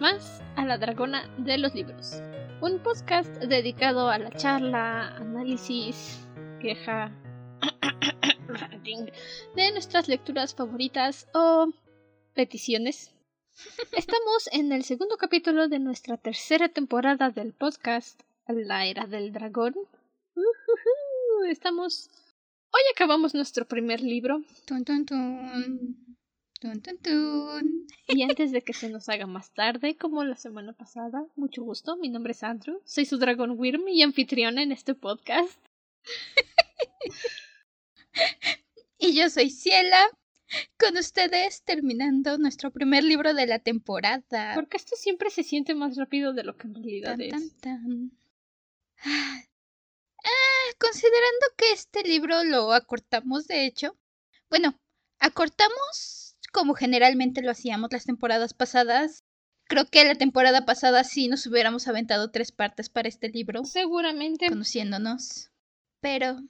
más a La Dragona de los Libros, un podcast dedicado a la charla, análisis, queja de nuestras lecturas favoritas o peticiones. Estamos en el segundo capítulo de nuestra tercera temporada del podcast La Era del Dragón. Estamos... Hoy acabamos nuestro primer libro. Tun, tun, tun. Tun, tun, tun. Y antes de que se nos haga más tarde, como la semana pasada, mucho gusto, mi nombre es Andrew, soy su dragón Wyrm y anfitriona en este podcast. Y yo soy Ciela, con ustedes terminando nuestro primer libro de la temporada. Porque esto siempre se siente más rápido de lo que en realidad Tan, es. tan, tan. Ah, ah, considerando que este libro lo acortamos, de hecho. Bueno, acortamos como generalmente lo hacíamos las temporadas pasadas. Creo que la temporada pasada sí nos hubiéramos aventado tres partes para este libro, Seguramente conociéndonos. Pero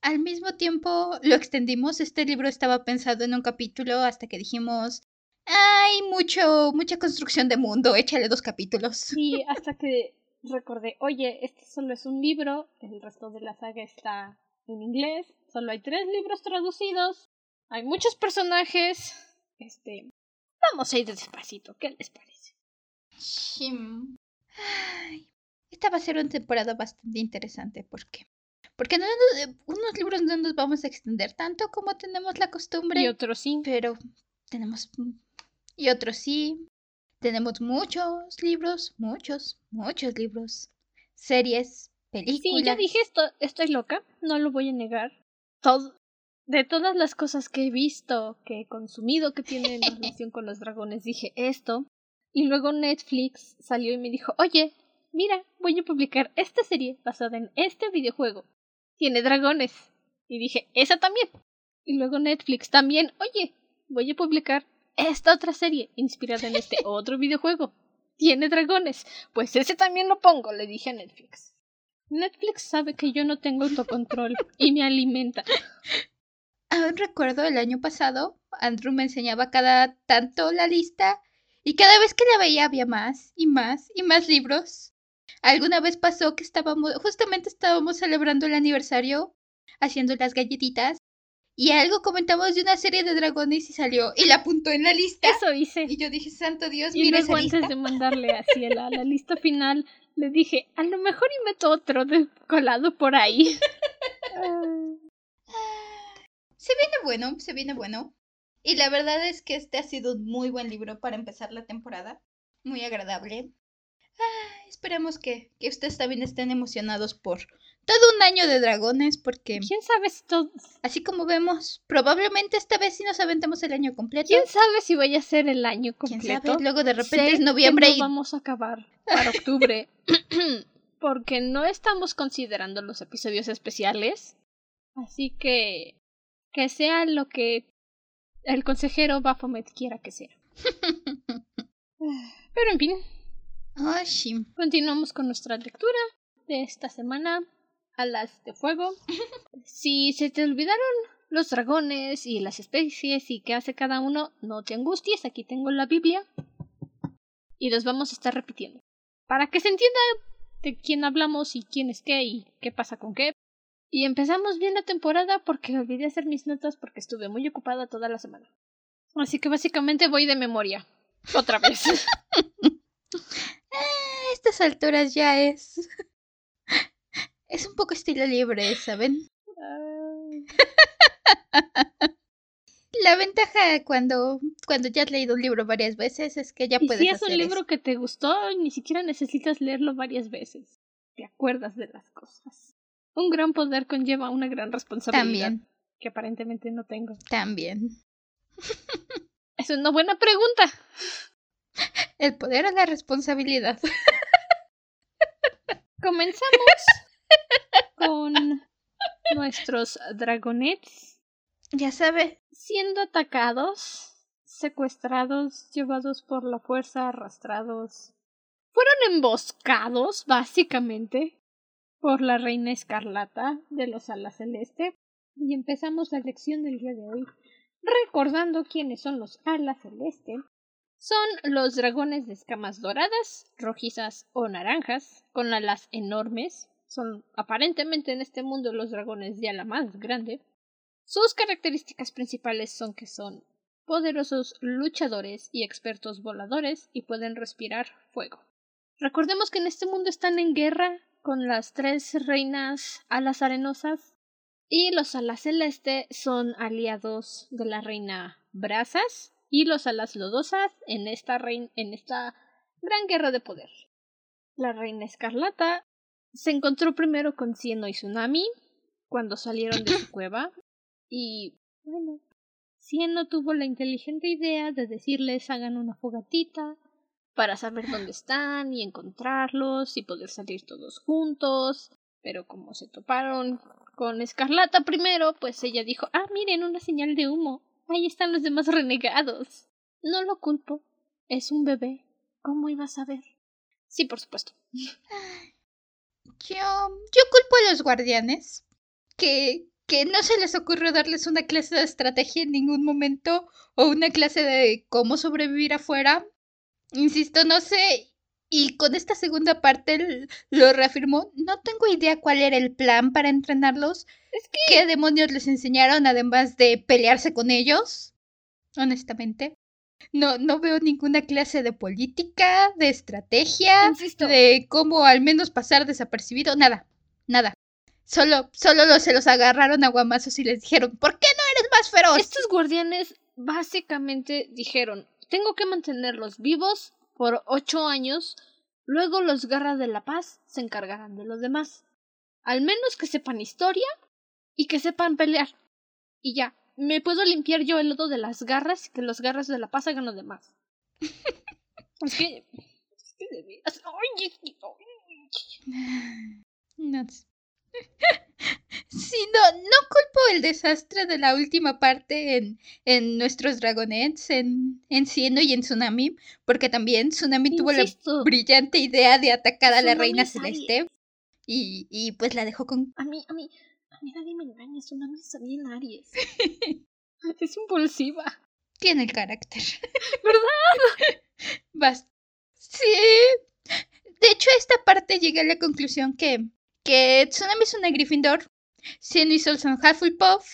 al mismo tiempo lo extendimos. Este libro estaba pensado en un capítulo hasta que dijimos, hay mucho, mucha construcción de mundo, échale dos capítulos. Sí, hasta que recordé, oye, este solo es un libro, el resto de la saga está en inglés, solo hay tres libros traducidos, hay muchos personajes, este, vamos a ir despacito, ¿qué les parece? Shim. Ay, esta va a ser una temporada bastante interesante. ¿Por qué? Porque no nos- unos libros no nos vamos a extender tanto como tenemos la costumbre. Y otro sí. Pero tenemos... Y otros sí. Tenemos muchos libros, muchos, muchos libros. Series, películas. Sí, ya dije esto, estoy loca, no lo voy a negar. Todo, de todas las cosas que he visto, que he consumido, que tienen relación con los dragones, dije esto. Y luego Netflix salió y me dijo, oye, mira, voy a publicar esta serie basada en este videojuego. Tiene dragones. Y dije, esa también. Y luego Netflix también, oye, voy a publicar esta otra serie inspirada en este otro videojuego. Tiene dragones. Pues ese también lo pongo, le dije a Netflix. Netflix sabe que yo no tengo autocontrol y me alimenta. Aún recuerdo el año pasado, Andrew me enseñaba cada tanto la lista y cada vez que la veía había más y más y más libros. Alguna vez pasó que estábamos, justamente estábamos celebrando el aniversario, haciendo las galletitas, y algo comentamos de una serie de dragones y salió y la apuntó en la lista. Eso hice. Y yo dije, santo Dios, Y mira luego esa antes de mandarle a Ciela la lista final, le dije, a lo mejor y meto otro de colado por ahí. Se viene bueno, se viene bueno. Y la verdad es que este ha sido un muy buen libro para empezar la temporada. Muy agradable. Ah, esperemos que, que ustedes también estén emocionados por todo un año de dragones, porque ¿Quién sabe si así como vemos, probablemente esta vez sí nos aventemos el año completo. quién sabe si vaya a ser el año ¿Quién completo? sabe? Luego de repente es noviembre y vamos a acabar para octubre porque no estamos considerando los episodios especiales. Así que que sea lo que el consejero Baphomet quiera que sea. Pero en fin, Oh, sí. continuamos con nuestra lectura de esta semana, Alas de Fuego. Si se te olvidaron los dragones y las especies y qué hace cada uno, no te angusties, aquí tengo la Biblia y los vamos a estar repitiendo. Para que se entienda de quién hablamos y quién es qué y qué pasa con qué. Y empezamos bien la temporada porque olvidé hacer mis notas porque estuve muy ocupada toda la semana. Así que básicamente voy de memoria. Otra vez. A estas alturas ya es. Es un poco estilo libre, ¿saben? La ventaja cuando, cuando ya has leído un libro varias veces es que ya y puedes si es un hacer libro eso. que te gustó, ni siquiera necesitas leerlo varias veces. Te acuerdas de las cosas. Un gran poder conlleva una gran responsabilidad. También, Que aparentemente no tengo. también. Es una buena pregunta. El poder o la responsabilidad. Comenzamos con nuestros dragonets Ya sabe. siendo atacados, secuestrados, llevados por la fuerza, arrastrados. Fueron emboscados, básicamente, por la reina escarlata de los alas celeste. Y empezamos la lección del día de hoy recordando quiénes son los alas celeste son los dragones de escamas doradas, rojizas o naranjas, con alas enormes. Son aparentemente en este mundo los dragones de ala más grande. Sus características principales son que son poderosos luchadores y expertos voladores y pueden respirar fuego. Recordemos que en este mundo están en guerra con las tres reinas alas arenosas y los alas celeste son aliados de la reina Brasas y los alas lodosas en esta, en esta gran guerra de poder. La reina escarlata se encontró primero con Cieno y Tsunami cuando salieron de su cueva y bueno, Cieno tuvo la inteligente idea de decirles hagan una fogatita para saber dónde están y encontrarlos y poder salir todos juntos. Pero como se toparon con Escarlata primero, pues ella dijo, ah, miren, una señal de humo. Ahí están los demás renegados. No lo culpo. Es un bebé. ¿Cómo iba a saber? Sí, por supuesto. Yo, yo culpo a los guardianes. Que, que no se les ocurrió darles una clase de estrategia en ningún momento o una clase de cómo sobrevivir afuera. Insisto, no sé. Y con esta segunda parte lo reafirmó. No tengo idea cuál era el plan para entrenarlos. Es que... ¿Qué demonios les enseñaron además de pelearse con ellos? Honestamente. No, no veo ninguna clase de política, de estrategia, de cómo al menos pasar desapercibido. Nada, nada. Solo, solo se los agarraron a guamazos y les dijeron, ¿por qué no eres más feroz? Estos guardianes básicamente dijeron, tengo que mantenerlos vivos por ocho años, luego los garras de la paz se encargarán de los demás. Al menos que sepan historia y que sepan pelear. Y ya, me puedo limpiar yo el lodo de las garras y que los garras de la paz hagan lo demás. es que... Es que de veras... Sí, no, no culpo el desastre de la última parte en, en nuestros dragonets, en, en Cieno y en Tsunami, porque también Tsunami tuvo la brillante idea de atacar a la reina celeste y, y pues la dejó con... A mí, a mí, a mí nadie me engaña, Tsunami está bien Aries. es impulsiva. Tiene el carácter. ¿Verdad? Vas. Sí. De hecho, a esta parte llegué a la conclusión que que Tsunami es una Gryffindor, Cieno y Sol son Hufflepuff,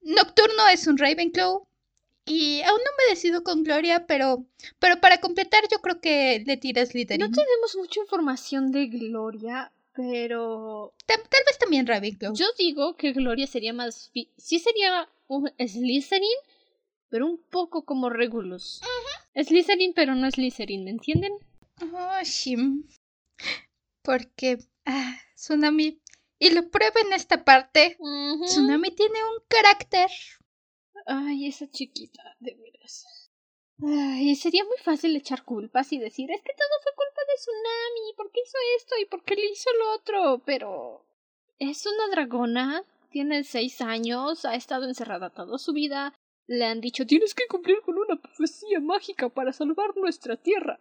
Nocturno es un Ravenclaw, y aún no me decido con Gloria, pero, pero para completar yo creo que le tiras Slytherin. No tenemos mucha información de Gloria, pero... Tal, vez también Ravenclaw. Yo digo que Gloria sería más... Sí sería un Slytherin, pero un poco como Regulus. Slytherin, pero no Slytherin, ¿me entienden? Oh, sí. Porque... Ah, Tsunami. Y lo prueba en esta parte. Tsunami tiene un carácter. Ay, esa chiquita, de veras. Ay, sería muy fácil echar culpas y decir, es que todo fue culpa de Tsunami, ¿por qué hizo esto y por qué le hizo lo otro? Pero es una dragona, tiene seis años, ha estado encerrada toda su vida, le han dicho, tienes que cumplir con una profecía mágica para salvar nuestra tierra.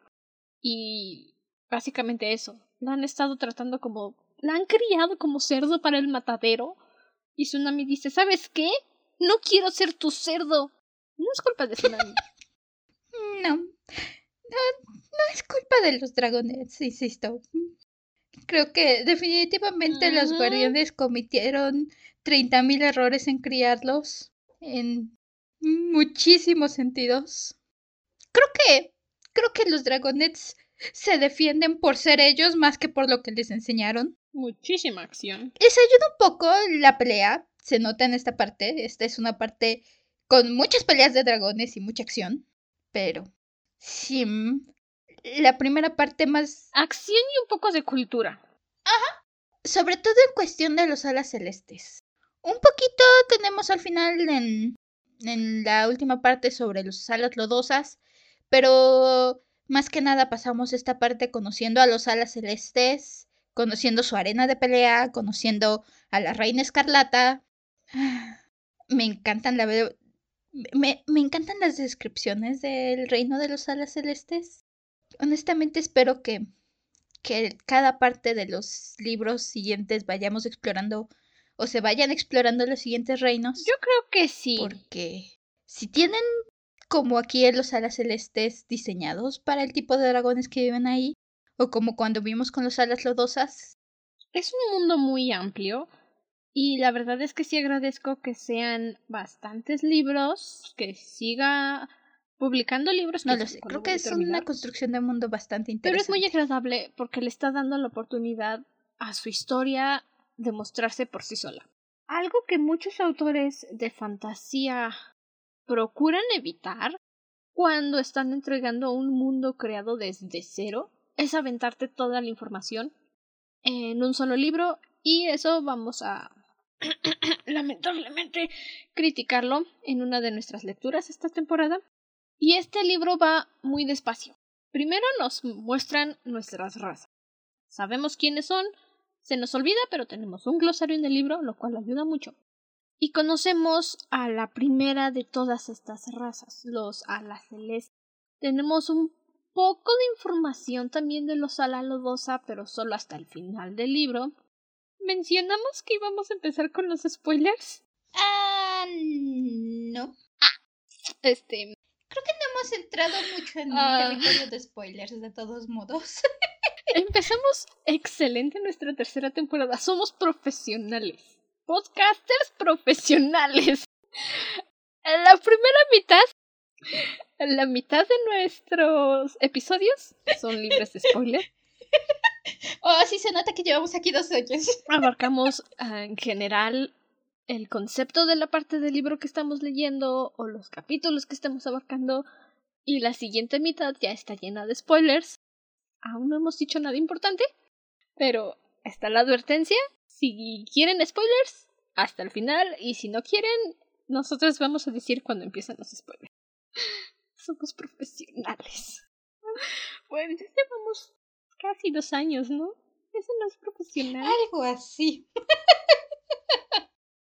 Y básicamente eso, la han estado tratando como la han criado como cerdo para el matadero. Y Tsunami dice, ¿sabes qué? No quiero ser tu cerdo. No es culpa de Tsunami. no. No, no es culpa de los dragones, insisto. Creo que definitivamente los guardianes cometieron 30.000 errores en criarlos. En muchísimos sentidos. Creo que. Creo que los dragonets se defienden por ser ellos más que por lo que les enseñaron. Muchísima acción. Les ayuda un poco la pelea, se nota en esta parte. Esta es una parte con muchas peleas de dragones y mucha acción. Pero sí, la primera parte más... Acción y un poco de cultura. Ajá. Sobre todo en cuestión de los alas celestes. Un poquito tenemos al final en, en la última parte sobre los alas lodosas, pero más que nada pasamos esta parte conociendo a los alas celestes conociendo su arena de pelea, conociendo a la reina escarlata. Me encantan la me, me encantan las descripciones del reino de los alas celestes. Honestamente espero que, que cada parte de los libros siguientes vayamos explorando o se vayan explorando los siguientes reinos. Yo creo que sí. Porque si tienen como aquí en los alas celestes diseñados para el tipo de dragones que viven ahí, o como cuando vimos con los alas lodosas. Es un mundo muy amplio y la verdad es que sí agradezco que sean bastantes libros, que siga publicando libros. No lo sé, creo que es una construcción de mundo bastante interesante. Pero es muy agradable porque le está dando la oportunidad a su historia de mostrarse por sí sola. Algo que muchos autores de fantasía procuran evitar cuando están entregando un mundo creado desde cero es aventarte toda la información en un solo libro y eso vamos a lamentablemente criticarlo en una de nuestras lecturas esta temporada. Y este libro va muy despacio. Primero nos muestran nuestras razas. Sabemos quiénes son, se nos olvida, pero tenemos un glosario en el libro, lo cual ayuda mucho. Y conocemos a la primera de todas estas razas, los alas celestes. Tenemos un poco de información también de los ala lodosa, pero solo hasta el final del libro. ¿Mencionamos que íbamos a empezar con los spoilers? Ah, no. Ah, este. Creo que no hemos entrado mucho en el ah. territorio de spoilers, de todos modos. Empezamos excelente nuestra tercera temporada. Somos profesionales podcasters profesionales. La primera mitad, la mitad de nuestros episodios son libres de spoiler. Oh, sí se nota que llevamos aquí dos años. Abarcamos ah, en general el concepto de la parte del libro que estamos leyendo o los capítulos que estamos abarcando y la siguiente mitad ya está llena de spoilers. Aún no hemos dicho nada importante, pero está la advertencia si quieren spoilers, hasta el final. Y si no quieren, nosotros vamos a decir cuando empiezan los spoilers. Somos profesionales. Bueno, ya llevamos casi dos años, ¿no? Eso no es profesional. Algo así.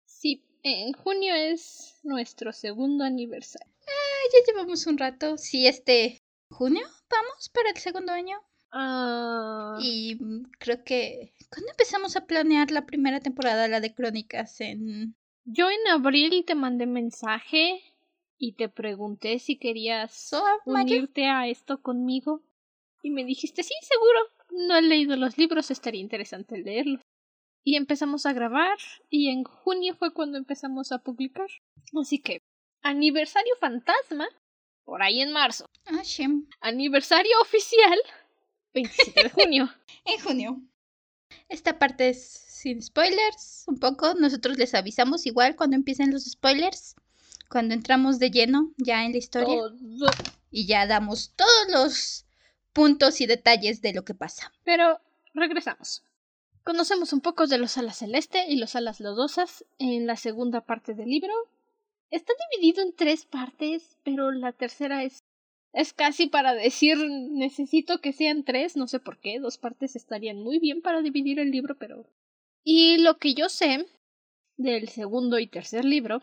Sí, en junio es nuestro segundo aniversario. Ah, ya llevamos un rato. Sí, este junio vamos para el segundo año. Ah. Y creo que... ¿Cuándo empezamos a planear la primera temporada, la de Crónicas? En... Yo en abril te mandé mensaje y te pregunté si querías unirte a esto conmigo. Y me dijiste, sí, seguro. No he leído los libros, estaría interesante leerlos. Y empezamos a grabar y en junio fue cuando empezamos a publicar. Así que, aniversario fantasma, por ahí en marzo. Ah, Aniversario oficial 27 de junio. en junio. Esta parte es sin spoilers, un poco. Nosotros les avisamos igual cuando empiecen los spoilers. Cuando entramos de lleno ya en la historia. Y ya damos todos los puntos y detalles de lo que pasa. Pero regresamos. Conocemos un poco de los alas celeste y los alas lodosas en la segunda parte del libro. Está dividido en tres partes, pero la tercera es es casi para decir necesito que sean tres, no sé por qué, dos partes estarían muy bien para dividir el libro, pero... Y lo que yo sé del segundo y tercer libro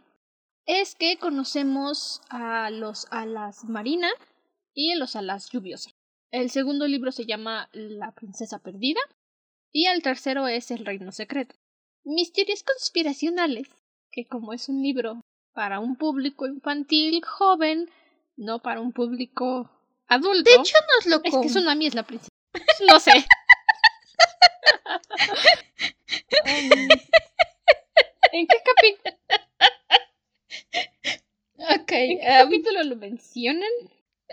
es que conocemos a los alas marina y a los alas lluviosa. El segundo libro se llama La princesa perdida y el tercero es El reino secreto. Misterios conspiracionales, que como es un libro para un público infantil joven, no para un público adulto. De hecho, nos lo Es que Tsunami es la principal. Lo sé. ¿En qué capítulo? Ok. ¿En qué capítulo lo mencionan?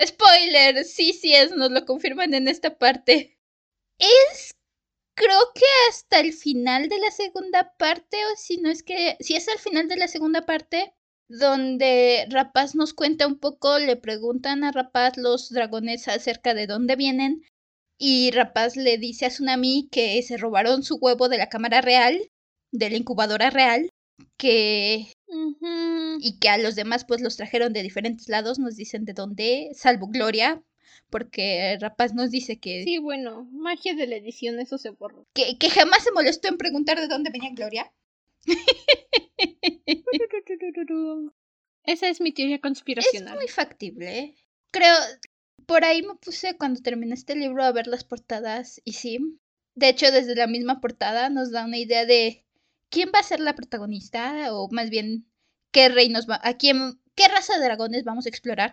Spoiler, sí, sí es, nos lo confirman en esta parte. Es creo que hasta el final de la segunda parte, o si no es que, si es al final de la segunda parte, donde Rapaz nos cuenta un poco, le preguntan a Rapaz los dragones acerca de dónde vienen y Rapaz le dice a Tsunami que se robaron su huevo de la cámara real, de la incubadora real, que... y que a los demás pues los trajeron de diferentes lados, nos dicen de dónde, salvo Gloria, porque Rapaz nos dice que... Sí, bueno, magia de la edición, eso se borró. Que, que jamás se molestó en preguntar de dónde venía Gloria. Esa es mi teoría conspiracional. Es muy factible. Creo, por ahí me puse cuando terminé este libro a ver las portadas y sí. De hecho, desde la misma portada nos da una idea de quién va a ser la protagonista o más bien qué reinos va, a quién, qué raza de dragones vamos a explorar.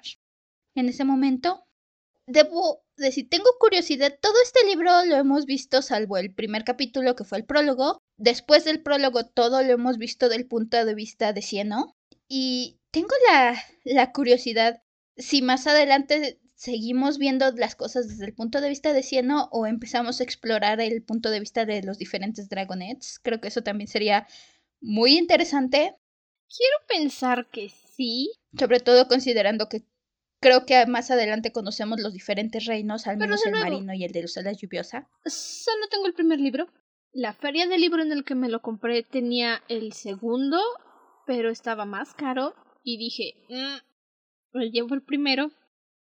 en ese momento. Debo decir, tengo curiosidad, todo este libro lo hemos visto salvo el primer capítulo que fue el prólogo. Después del prólogo todo lo hemos visto del punto de vista de Cieno. Y tengo la, la curiosidad si más adelante seguimos viendo las cosas desde el punto de vista de Cieno o empezamos a explorar el punto de vista de los diferentes Dragonets. Creo que eso también sería muy interesante. Quiero pensar que sí. Sobre todo considerando que creo que más adelante conocemos los diferentes reinos, al menos el marino y el de los alas lluviosa. Solo tengo el primer libro. La feria del libro en el que me lo compré tenía el segundo, pero estaba más caro. Y dije, mmm, me llevo el primero.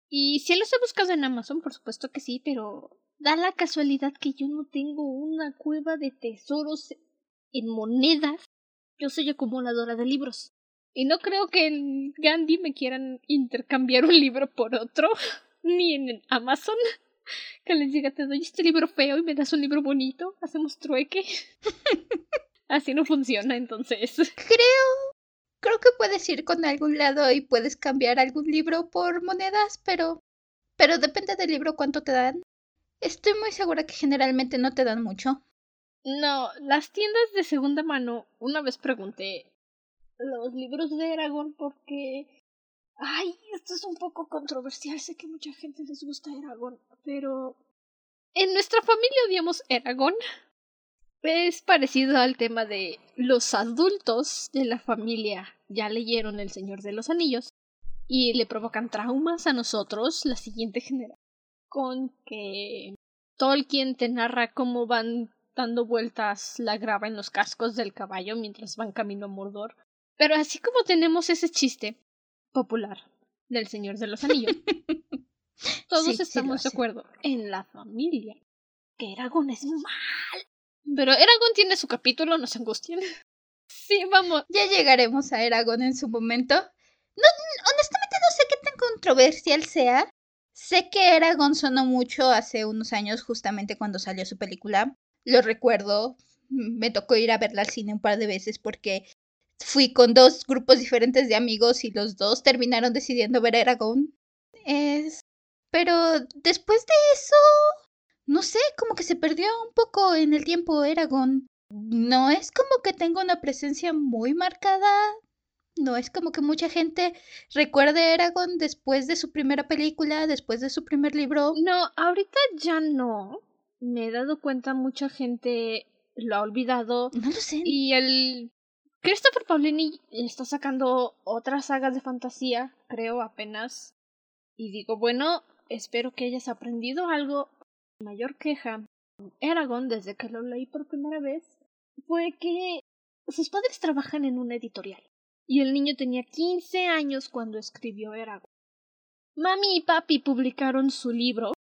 Y si los he buscado en Amazon, por supuesto que sí, pero da la casualidad que yo no tengo una cueva de tesoros en monedas yo soy acumuladora de libros. Y no creo que en Gandhi me quieran intercambiar un libro por otro, ni en Amazon. Que les diga, te doy este libro feo y me das un libro bonito, hacemos trueque. Así no funciona, entonces. Creo. Creo que puedes ir con algún lado y puedes cambiar algún libro por monedas, pero. Pero depende del libro cuánto te dan. Estoy muy segura que generalmente no te dan mucho. No, las tiendas de segunda mano, una vez pregunté los libros de Eragon porque... Ay, esto es un poco controversial, sé que mucha gente les gusta Eragon, pero... En nuestra familia odiamos Eragon. Es parecido al tema de los adultos de la familia ya leyeron El Señor de los Anillos y le provocan traumas a nosotros, la siguiente generación, con que Tolkien te narra cómo van dando vueltas la grava en los cascos del caballo mientras van camino a Mordor. Pero así como tenemos ese chiste popular del Señor de los Anillos, todos estamos de acuerdo en la familia que Eragon es mal. Pero Eragon tiene su capítulo, no se angustien. sí, vamos. Ya llegaremos a Eragon en su momento. No, honestamente no sé qué tan controversial sea. Sé que Eragon sonó mucho hace unos años, justamente cuando salió su película lo recuerdo. Me tocó ir a verla al cine un par de veces porque fui con dos grupos diferentes de amigos y los dos terminaron decidiendo ver Aragón. Es... Pero después de eso, no sé, como que se perdió un poco en el tiempo Eragon. No es como que tenga una presencia muy marcada. No es como que mucha gente recuerde Eragon después de su primera película, después de su primer libro. No, ahorita ya no me he dado cuenta mucha gente lo ha olvidado. No lo sé. Y el Christopher Paulini está sacando otra saga de fantasía, creo apenas. Y digo, bueno, espero que hayas aprendido algo. Mayor queja Eragon, desde que lo leí por primera vez, fue que sus padres trabajan en una editorial. Y el niño tenía 15 años cuando escribió Eragon. Mami y papi publicaron su libro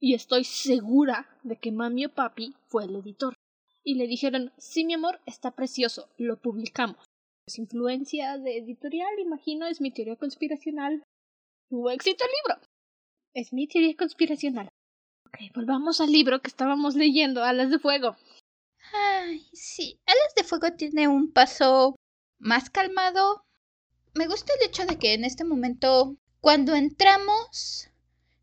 y estoy segura de que mami o papi fue el editor. Y le dijeron, sí, mi amor, está precioso, lo publicamos. Es influencia de editorial, imagino, es mi teoría conspiracional. Tuvo éxito el libro. Es mi teoría conspiracional. Ok, volvamos al libro que estábamos leyendo, Alas de Fuego. Ay, sí, Alas de Fuego tiene un paso más calmado. Me gusta el hecho de que en este momento, cuando entramos,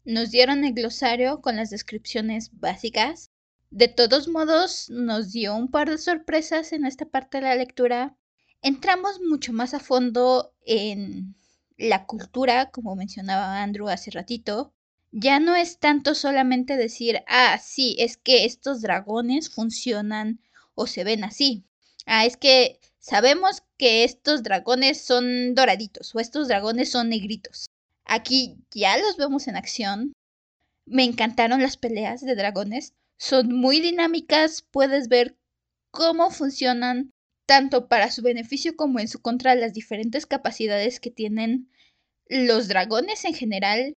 nos dieron el glosario con las descripciones básicas. De todos modos, nos dio un par de sorpresas en esta parte de la lectura. Entramos mucho más a fondo en la cultura, como mencionaba Andrew hace ratito. Ya no es tanto solamente decir, ah, sí, es que estos dragones funcionan o se ven así. Ah, es que sabemos que estos dragones son doraditos o estos dragones son negritos. Aquí ya los vemos en acción. Me encantaron las peleas de dragones. Son muy dinámicas, puedes ver cómo funcionan tanto para su beneficio como en su contra las diferentes capacidades que tienen los dragones en general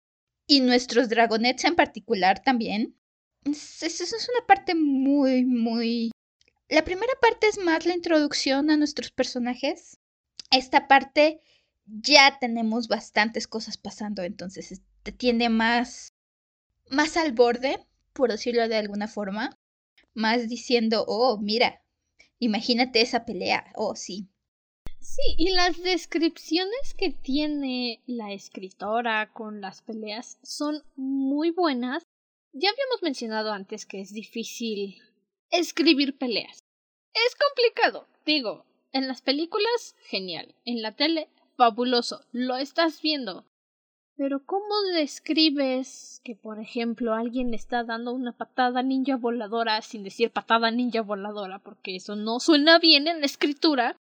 y nuestros dragonets en particular también. Esa es una parte muy, muy... La primera parte es más la introducción a nuestros personajes. Esta parte ya tenemos bastantes cosas pasando, entonces te tiene más, más al borde, por decirlo de alguna forma, más diciendo, oh, mira, imagínate esa pelea, oh, sí. Sí, y las descripciones que tiene la escritora con las peleas son muy buenas. Ya habíamos mencionado antes que es difícil escribir peleas. Es complicado, digo. En las películas, genial. En la tele, fabuloso. Lo estás viendo. Pero ¿cómo describes que, por ejemplo, alguien le está dando una patada ninja voladora sin decir patada ninja voladora? Porque eso no suena bien en la escritura.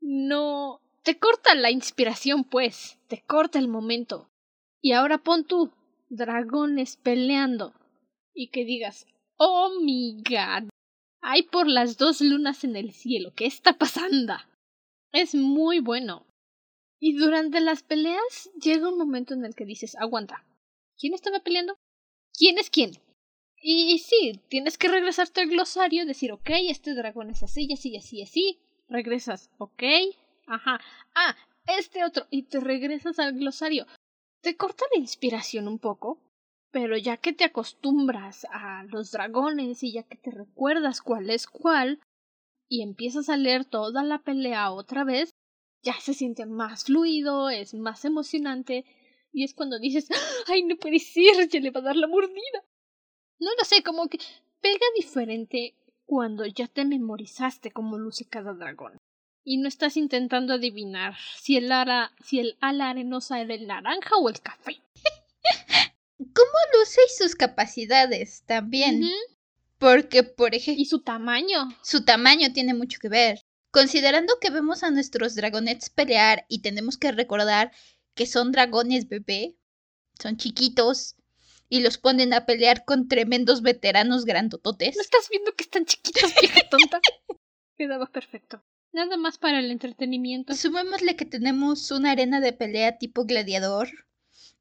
No. Te corta la inspiración, pues. Te corta el momento. Y ahora pon tú dragones peleando. Y que digas, oh mi god. Hay por las dos lunas en el cielo. ¿Qué está pasando? Es muy bueno. Y durante las peleas llega un momento en el que dices, aguanta, ¿quién estaba peleando? ¿Quién es quién? Y, sí, tienes que regresarte al glosario, decir, ok, este dragón es así, así, así, así. Regresas, ok, ajá. Ah, este otro, y te regresas al glosario. Te corta la inspiración un poco, pero ya que te acostumbras a los dragones y ya que te recuerdas cuál es cuál, y empiezas a leer toda la pelea otra vez, ya se siente más fluido, es más emocionante y es cuando dices, ay, no puede ser, ya le va a dar la mordida. No lo sé, como que pega diferente cuando ya te memorizaste cómo luce cada dragón. Y no estás intentando adivinar si el, ara, si el ala arenosa era el naranja o el café. ¿Cómo luce y sus capacidades también? Porque, por ejemplo... Y su tamaño. Su tamaño tiene mucho que ver. Considerando que vemos a nuestros dragonets pelear y tenemos que recordar que son dragones bebé, son chiquitos y los ponen a pelear con tremendos veteranos grandototes. ¿No estás viendo que están chiquitos, vieja tonta? Quedaba perfecto. Nada más para el entretenimiento. Sumémosle que tenemos una arena de pelea tipo gladiador,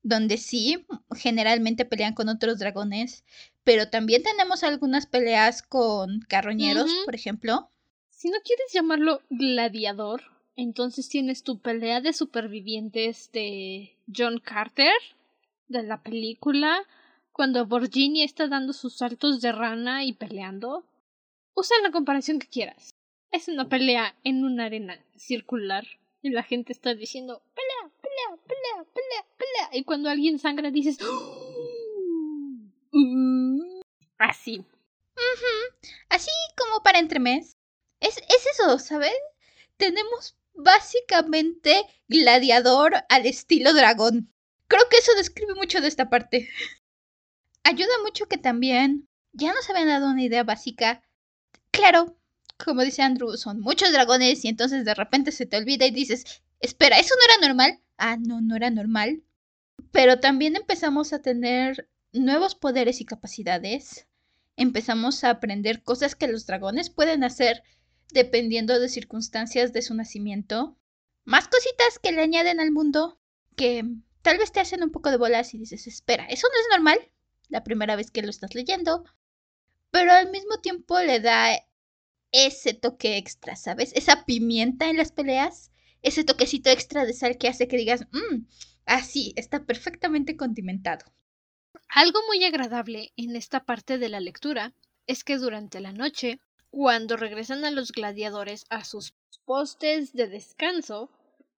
donde sí, generalmente pelean con otros dragones, pero también tenemos algunas peleas con carroñeros, por ejemplo. Si no quieres llamarlo gladiador, entonces tienes tu pelea de supervivientes de John Carter, de la película, cuando Virginia está dando sus saltos de rana y peleando. Usa la comparación que quieras. Es una pelea en una arena circular y la gente está diciendo pelea, pelea, pelea, pelea, pelea. Y cuando alguien sangra dices ¡Oh! así. Así como para entremés. Es, es eso, ¿saben? Tenemos básicamente gladiador al estilo dragón. Creo que eso describe mucho de esta parte. Ayuda mucho que también ya nos habían dado una idea básica. Claro, como dice Andrew, son muchos dragones y entonces de repente se te olvida y dices, espera, ¿eso no era normal? Ah, no, no era normal. Pero también empezamos a tener nuevos poderes y capacidades. Empezamos a aprender cosas que los dragones pueden hacer dependiendo de circunstancias de su nacimiento. Más cositas que le añaden al mundo que tal vez te hacen un poco de bolas y dices, espera, eso no es normal la primera vez que lo estás leyendo, pero al mismo tiempo le da ese toque extra, ¿sabes? Esa pimienta en las peleas, ese toquecito extra de sal que hace que digas, mmm, así, está perfectamente condimentado. Algo muy agradable en esta parte de la lectura es que durante la noche cuando regresan a los gladiadores a sus postes de descanso,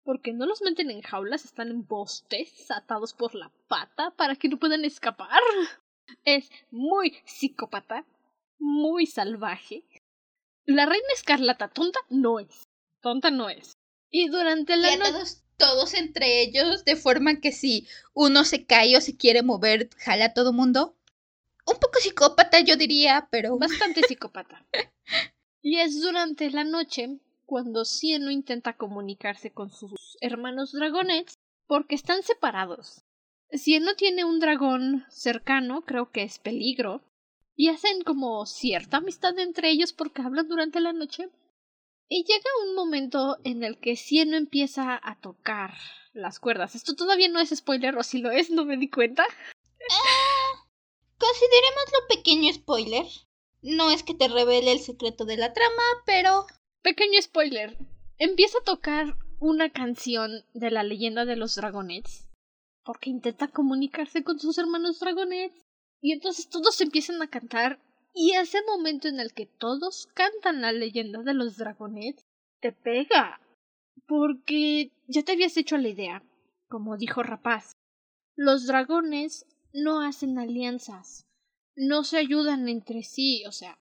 porque no los meten en jaulas, están en postes atados por la pata para que no puedan escapar. Es muy psicópata, muy salvaje. La reina escarlata tonta no es. Tonta no es. Y durante la noche. Todos, todos entre ellos, de forma que si uno se cae o se quiere mover, jala a todo mundo un poco psicópata, yo diría, pero. Bastante psicópata. y es durante la noche cuando Cieno intenta comunicarse con sus hermanos dragonets porque están separados. Cieno tiene un dragón cercano, creo que es peligro, y hacen como cierta amistad entre ellos porque hablan durante la noche. Y llega un momento en el que Cieno empieza a tocar las cuerdas. Esto todavía no es spoiler, o si lo es, no me di cuenta. Ah, Considerémoslo pequeño spoiler. No es que te revele el secreto de la trama, pero... Pequeño spoiler. Empieza a tocar una canción de la leyenda de los dragonets. Porque intenta comunicarse con sus hermanos dragonets. Y entonces todos empiezan a cantar. Y ese momento en el que todos cantan la leyenda de los dragonets te pega. Porque ya te habías hecho la idea, como dijo Rapaz. Los dragones no hacen alianzas, no se ayudan entre sí, o sea,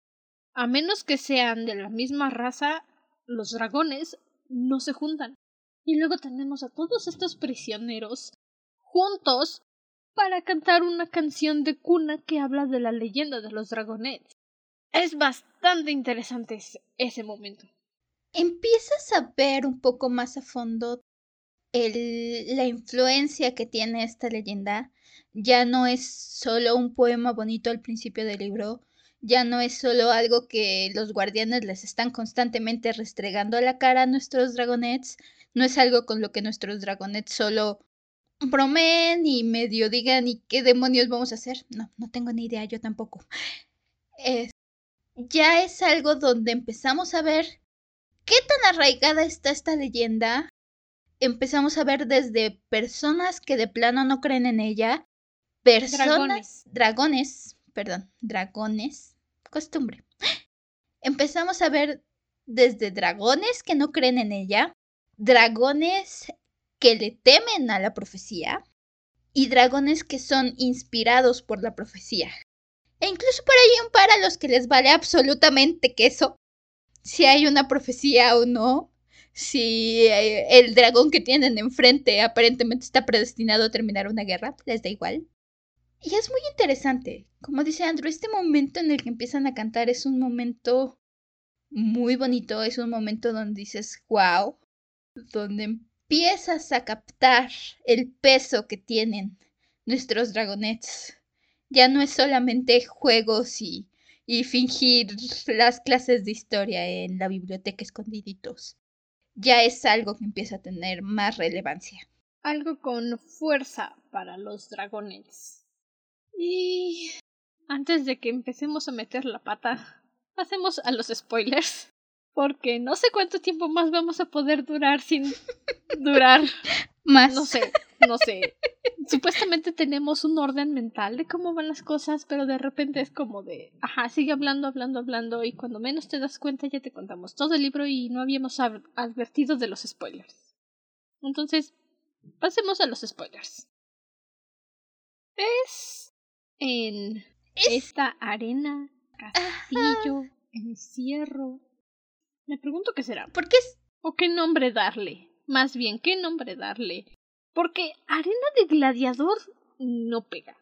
a menos que sean de la misma raza, los dragones no se juntan. Y luego tenemos a todos estos prisioneros juntos para cantar una canción de cuna que habla de la leyenda de los dragonets. Es bastante interesante ese momento. Empiezas a ver un poco más a fondo la influencia que tiene esta leyenda. Ya no es solo un poema bonito al principio del libro, ya no es solo algo que los guardianes les están constantemente restregando a la cara a nuestros dragonets, no es algo con lo que nuestros dragonets solo bromen y medio digan y qué demonios vamos a hacer. No, no tengo ni idea, yo tampoco. ya es algo donde empezamos a ver qué tan arraigada está esta leyenda. Empezamos a ver desde personas que de plano no creen en ella, personas, dragones perdón, dragones, costumbre. Empezamos a ver desde dragones que no creen en ella, dragones que le temen a la profecía y dragones que son inspirados por la profecía. E incluso por ahí un par a los que les vale absolutamente queso si hay una profecía o no, si eh, el dragón que tienen enfrente aparentemente está predestinado a terminar una guerra, les da igual. Y es muy interesante. Como dice Andrew, este momento en el que empiezan a cantar es un momento muy bonito, es un momento donde dices, wow, donde empiezas a captar el peso que tienen nuestros dragonets. Ya no es solamente juegos y, y fingir las clases de historia en la biblioteca escondiditos. Ya es algo que empieza a tener más relevancia. Algo con fuerza para los dragonets. Y antes de que empecemos a meter la pata, pasemos a los spoilers. Porque no sé cuánto tiempo más vamos a poder durar sin durar. Más. No sé, no sé. Supuestamente tenemos un orden mental de cómo van las cosas, pero de repente es como de, ajá, sigue hablando, hablando, hablando, y cuando menos te das cuenta ya te contamos todo el libro y no habíamos advertido de los spoilers. Entonces, pasemos a los spoilers. Es en esta arena, castillo, encierro. Me pregunto qué será. ¿Por qué es? ¿O qué nombre darle? Más bien, ¿qué nombre darle? Porque arena de gladiador no pega.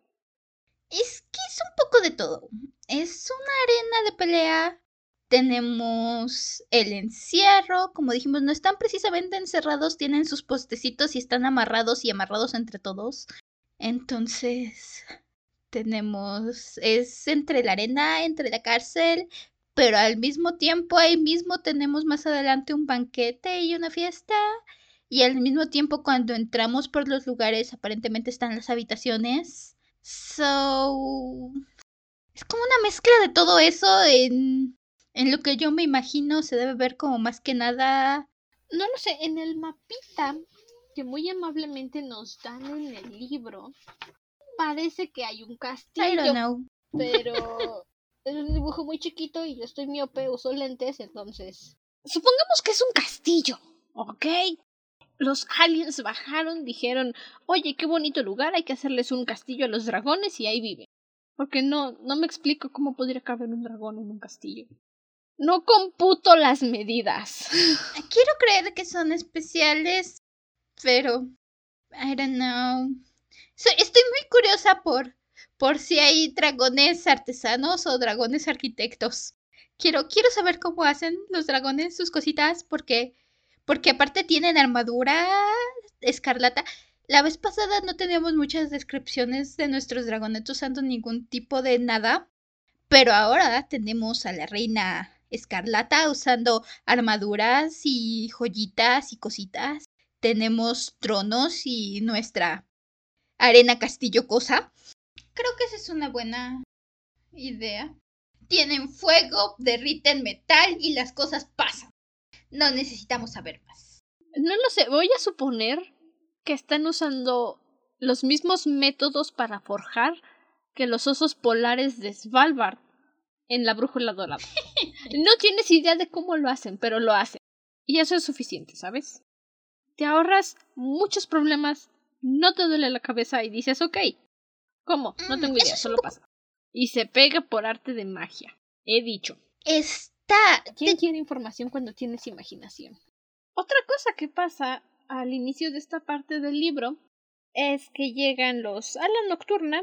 Es que es un poco de todo. Es una arena de pelea. Tenemos el encierro, como dijimos, no están precisamente encerrados, tienen sus postecitos y están amarrados y amarrados entre todos. Entonces, tenemos, es entre la arena, entre la cárcel, pero al mismo tiempo ahí mismo tenemos más adelante un banquete y una fiesta. Y al mismo tiempo cuando entramos por los lugares aparentemente están las habitaciones. So... Es como una mezcla de todo eso en, en lo que yo me imagino se debe ver como más que nada... No lo sé, en el mapita que muy amablemente nos dan en el libro, parece que hay un castillo. Pero es un dibujo muy chiquito y yo estoy miope, uso lentes, entonces. Supongamos que es un castillo, ¿ok? Los aliens bajaron, dijeron, oye, qué bonito lugar, hay que hacerles un castillo a los dragones y ahí viven. Porque no, no me explico cómo podría caber un dragón en un castillo. No computo las medidas. Quiero creer que son especiales, pero I don't know estoy muy curiosa por, por si hay dragones artesanos o dragones arquitectos. Quiero, quiero saber cómo hacen los dragones sus cositas porque, porque aparte tienen armadura escarlata. La vez pasada no teníamos muchas descripciones de nuestros dragones usando ningún tipo de nada, pero ahora tenemos a la reina escarlata usando armaduras y joyitas y cositas. Tenemos tronos y nuestra Arena Castillo Cosa. Creo que esa es una buena idea. Tienen fuego, derriten metal y las cosas pasan. No necesitamos saber más. No lo sé, voy a suponer que están usando los mismos métodos para forjar que los osos polares de Svalbard en la brújula dorada. no tienes idea de cómo lo hacen, pero lo hacen. Y eso es suficiente, ¿sabes? te ahorras muchos problemas, no te duele la cabeza y dices, ok, ¿cómo? No Mm, tengo idea, solo poco- pasa. Y se pega por arte de magia. He dicho. Está. ¿Quién quiere información cuando tienes imaginación? Otra cosa que pasa al inicio de esta parte del libro es que llegan los a la nocturna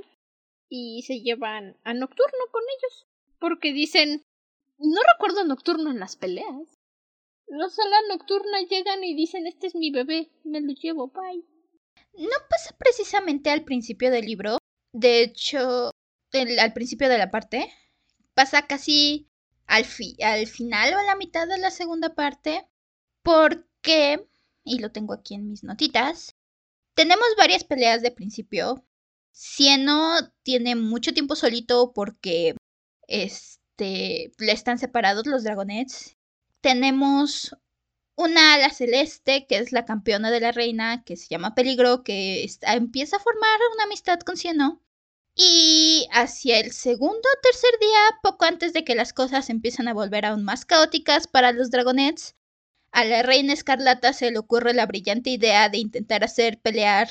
y se llevan a Nocturno con ellos. Porque dicen, no recuerdo a Nocturno en las peleas. Los a la nocturna llegan y dicen, este es mi bebé, me lo llevo, bye. No pasa precisamente al principio del libro. De hecho, al principio de la parte. Pasa casi al final o a la mitad de la segunda parte. Porque, y lo tengo aquí en mis notitas, tenemos varias peleas de principio. Cieno tiene mucho tiempo solito porque este, le están separados los dragonets. Tenemos una ala celeste, que es la campeona de la reina, que se llama Peligro, que empieza a formar una amistad con Cieno. Y hacia el segundo o tercer día, poco antes de que las cosas empiezan a volver aún más caóticas para los dragonets, a la reina escarlata se le ocurre la brillante idea de intentar hacer pelear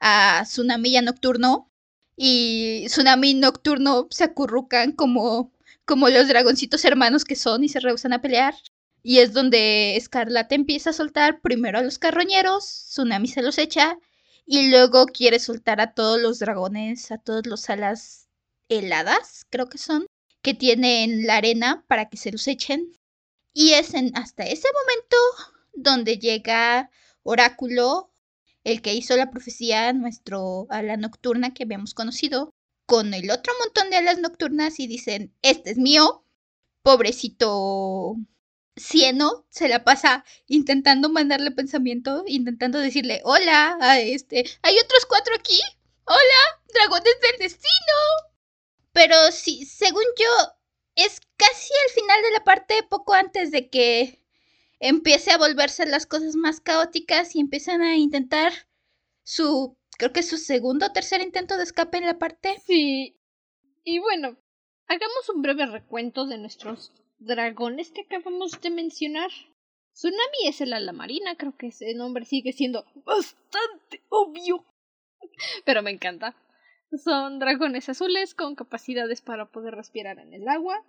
a Tsunami y Nocturno. Y Tsunami Nocturno se acurrucan como, como los dragoncitos hermanos que son y se rehusan a pelear. Y es donde Escarlata empieza a soltar primero a los carroñeros, Tsunami se los echa, y luego quiere soltar a todos los dragones, a todos los alas heladas, creo que son, que tienen la arena para que se los echen. Y es en, hasta ese momento donde llega Oráculo, el que hizo la profecía, nuestro ala nocturna que habíamos conocido, con el otro montón de alas nocturnas y dicen, este es mío, pobrecito Cieno se la pasa intentando mandarle pensamiento, intentando decirle, hola, a este, hay otros cuatro aquí, hola, dragones del destino. Pero sí, según yo, es casi al final de la parte, poco antes de que empiece a volverse las cosas más caóticas y empiezan a intentar su, creo que su segundo o tercer intento de escape en la parte. Sí. Y bueno, hagamos un breve recuento de nuestros dragones que acabamos de mencionar. Tsunami es el ala marina, creo que ese nombre sigue siendo bastante obvio. Pero me encanta. Son dragones azules con capacidades para poder respirar en el agua.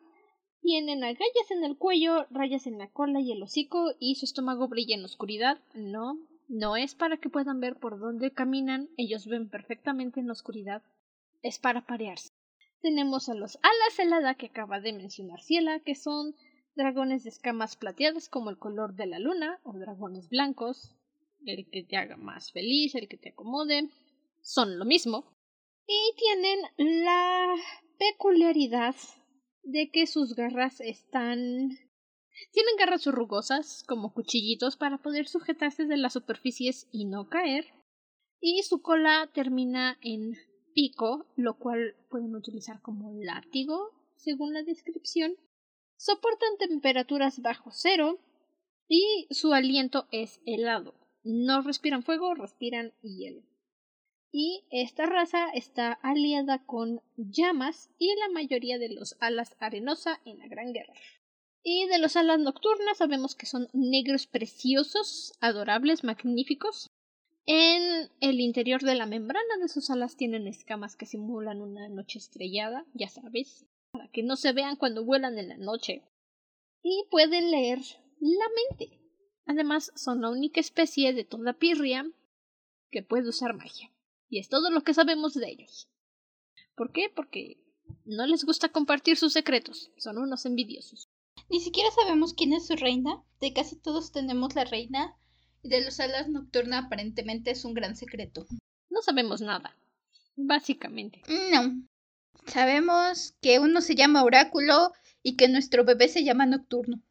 Tienen agallas en el cuello, rayas en la cola y el hocico y su estómago brilla en oscuridad. No, no es para que puedan ver por dónde caminan, ellos ven perfectamente en la oscuridad. Es para parearse. Tenemos a los alas helada que acaba de mencionar Ciela, que son dragones de escamas plateadas como el color de la luna, o dragones blancos, el que te haga más feliz, el que te acomode, son lo mismo. Y tienen la peculiaridad de que sus garras están... Tienen garras rugosas, como cuchillitos, para poder sujetarse de las superficies y no caer. Y su cola termina en pico, lo cual pueden utilizar como látigo, según la descripción. Soportan temperaturas bajo cero y su aliento es helado. No respiran fuego, respiran hielo. Y esta raza está aliada con llamas y la mayoría de los alas arenosa en la Gran Guerra. Y de los alas nocturnas sabemos que son negros preciosos, adorables, magníficos. En el interior de la membrana de sus alas tienen escamas que simulan una noche estrellada, ya sabes, para que no se vean cuando vuelan en la noche. Y pueden leer la mente. Además, son la única especie de toda Pirria que puede usar magia. Y es todo lo que sabemos de ellos. ¿Por qué? Porque no les gusta compartir sus secretos. Son unos envidiosos. Ni siquiera sabemos quién es su reina. De casi todos tenemos la reina. Y de los alas nocturna aparentemente es un gran secreto. No sabemos nada. Básicamente. No. Sabemos que uno se llama Oráculo y que nuestro bebé se llama Nocturno.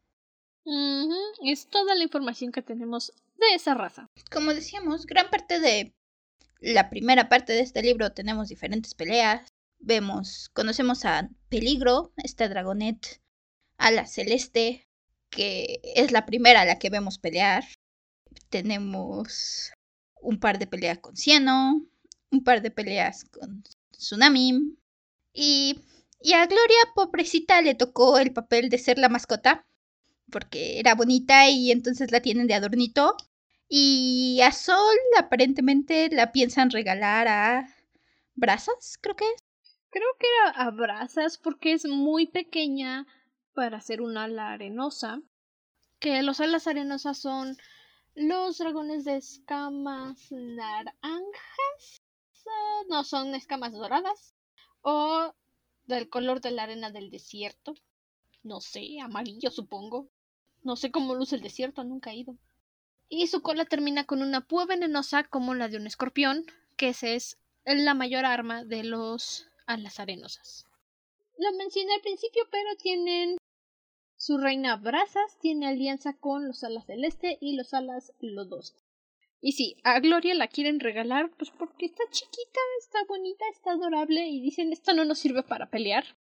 Es toda la información que tenemos de esa raza. Como decíamos, gran parte de la primera parte de este libro tenemos diferentes peleas. Vemos, conocemos a Peligro, esta dragonet, a la Celeste, que es la primera a la que vemos pelear. Tenemos un par de peleas con Cieno, un par de peleas con Tsunami. Y, y a Gloria, pobrecita, le tocó el papel de ser la mascota, porque era bonita y entonces la tienen de adornito. Y a Sol aparentemente la piensan regalar a Brasas, creo que es. Creo que era a Brasas porque es muy pequeña para hacer una ala arenosa. Que los alas arenosas son los dragones de escamas naranjas. No, son escamas doradas. O del color de la arena del desierto. No sé, amarillo supongo. No sé cómo luce el desierto, nunca he ido. Y su cola termina con una púa venenosa como la de un escorpión, que es la mayor arma de los alas arenosas. Lo mencioné al principio, pero tienen su reina Brazas, tiene alianza con los alas celeste y los alas lodosas. Y sí, a Gloria la quieren regalar, pues porque está chiquita, está bonita, está adorable, y dicen, esto no nos sirve para pelear.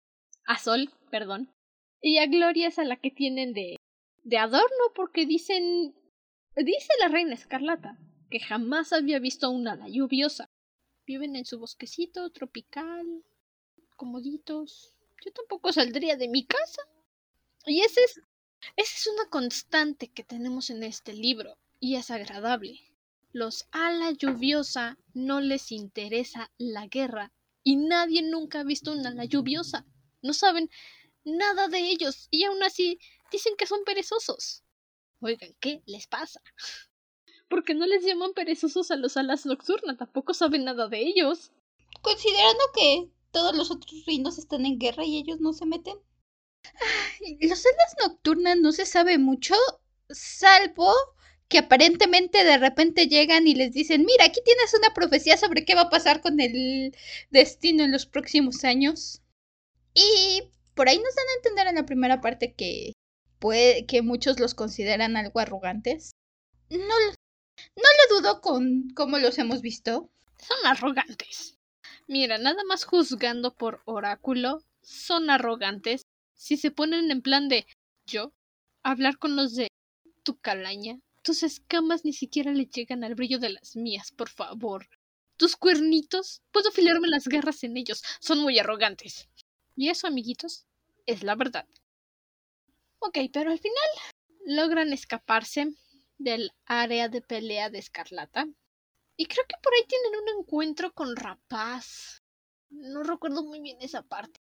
A Sol, perdón. Y a Gloria es a la que tienen de, de adorno, porque dicen, dice la reina Escarlata, que jamás había visto una ala lluviosa. Viven en su bosquecito tropical, comoditos. Yo tampoco saldría de mi casa. Y ese es, esa es una constante que tenemos en este libro, y es agradable. Los ala lluviosa no les interesa la guerra, y nadie nunca ha visto una ala lluviosa. No saben nada de ellos, y aún así dicen que son perezosos. Oigan, ¿qué les pasa? Porque no les llaman perezosos a los alas nocturnas, tampoco saben nada de ellos. Considerando que todos los otros reinos están en guerra y ellos no se meten. Los alas nocturnas no se sabe mucho, salvo que aparentemente de repente llegan y les dicen, mira, aquí tienes una profecía sobre qué va a pasar con el destino en los próximos años. Y por ahí nos dan a entender en la primera parte que puede, que muchos los consideran algo arrogantes. No, no lo dudo con cómo los hemos visto. Son arrogantes. Mira, nada más juzgando por oráculo, son arrogantes si se ponen en plan de yo hablar con los de tu calaña. Tus escamas ni siquiera le llegan al brillo de las mías, por favor. Tus cuernitos, puedo afilarme las garras en ellos. Son muy arrogantes. Y eso, amiguitos, es la verdad. Ok, pero al final logran escaparse del área de pelea de Escarlata. Y creo que por ahí tienen un encuentro con Rapaz. No recuerdo muy bien esa parte.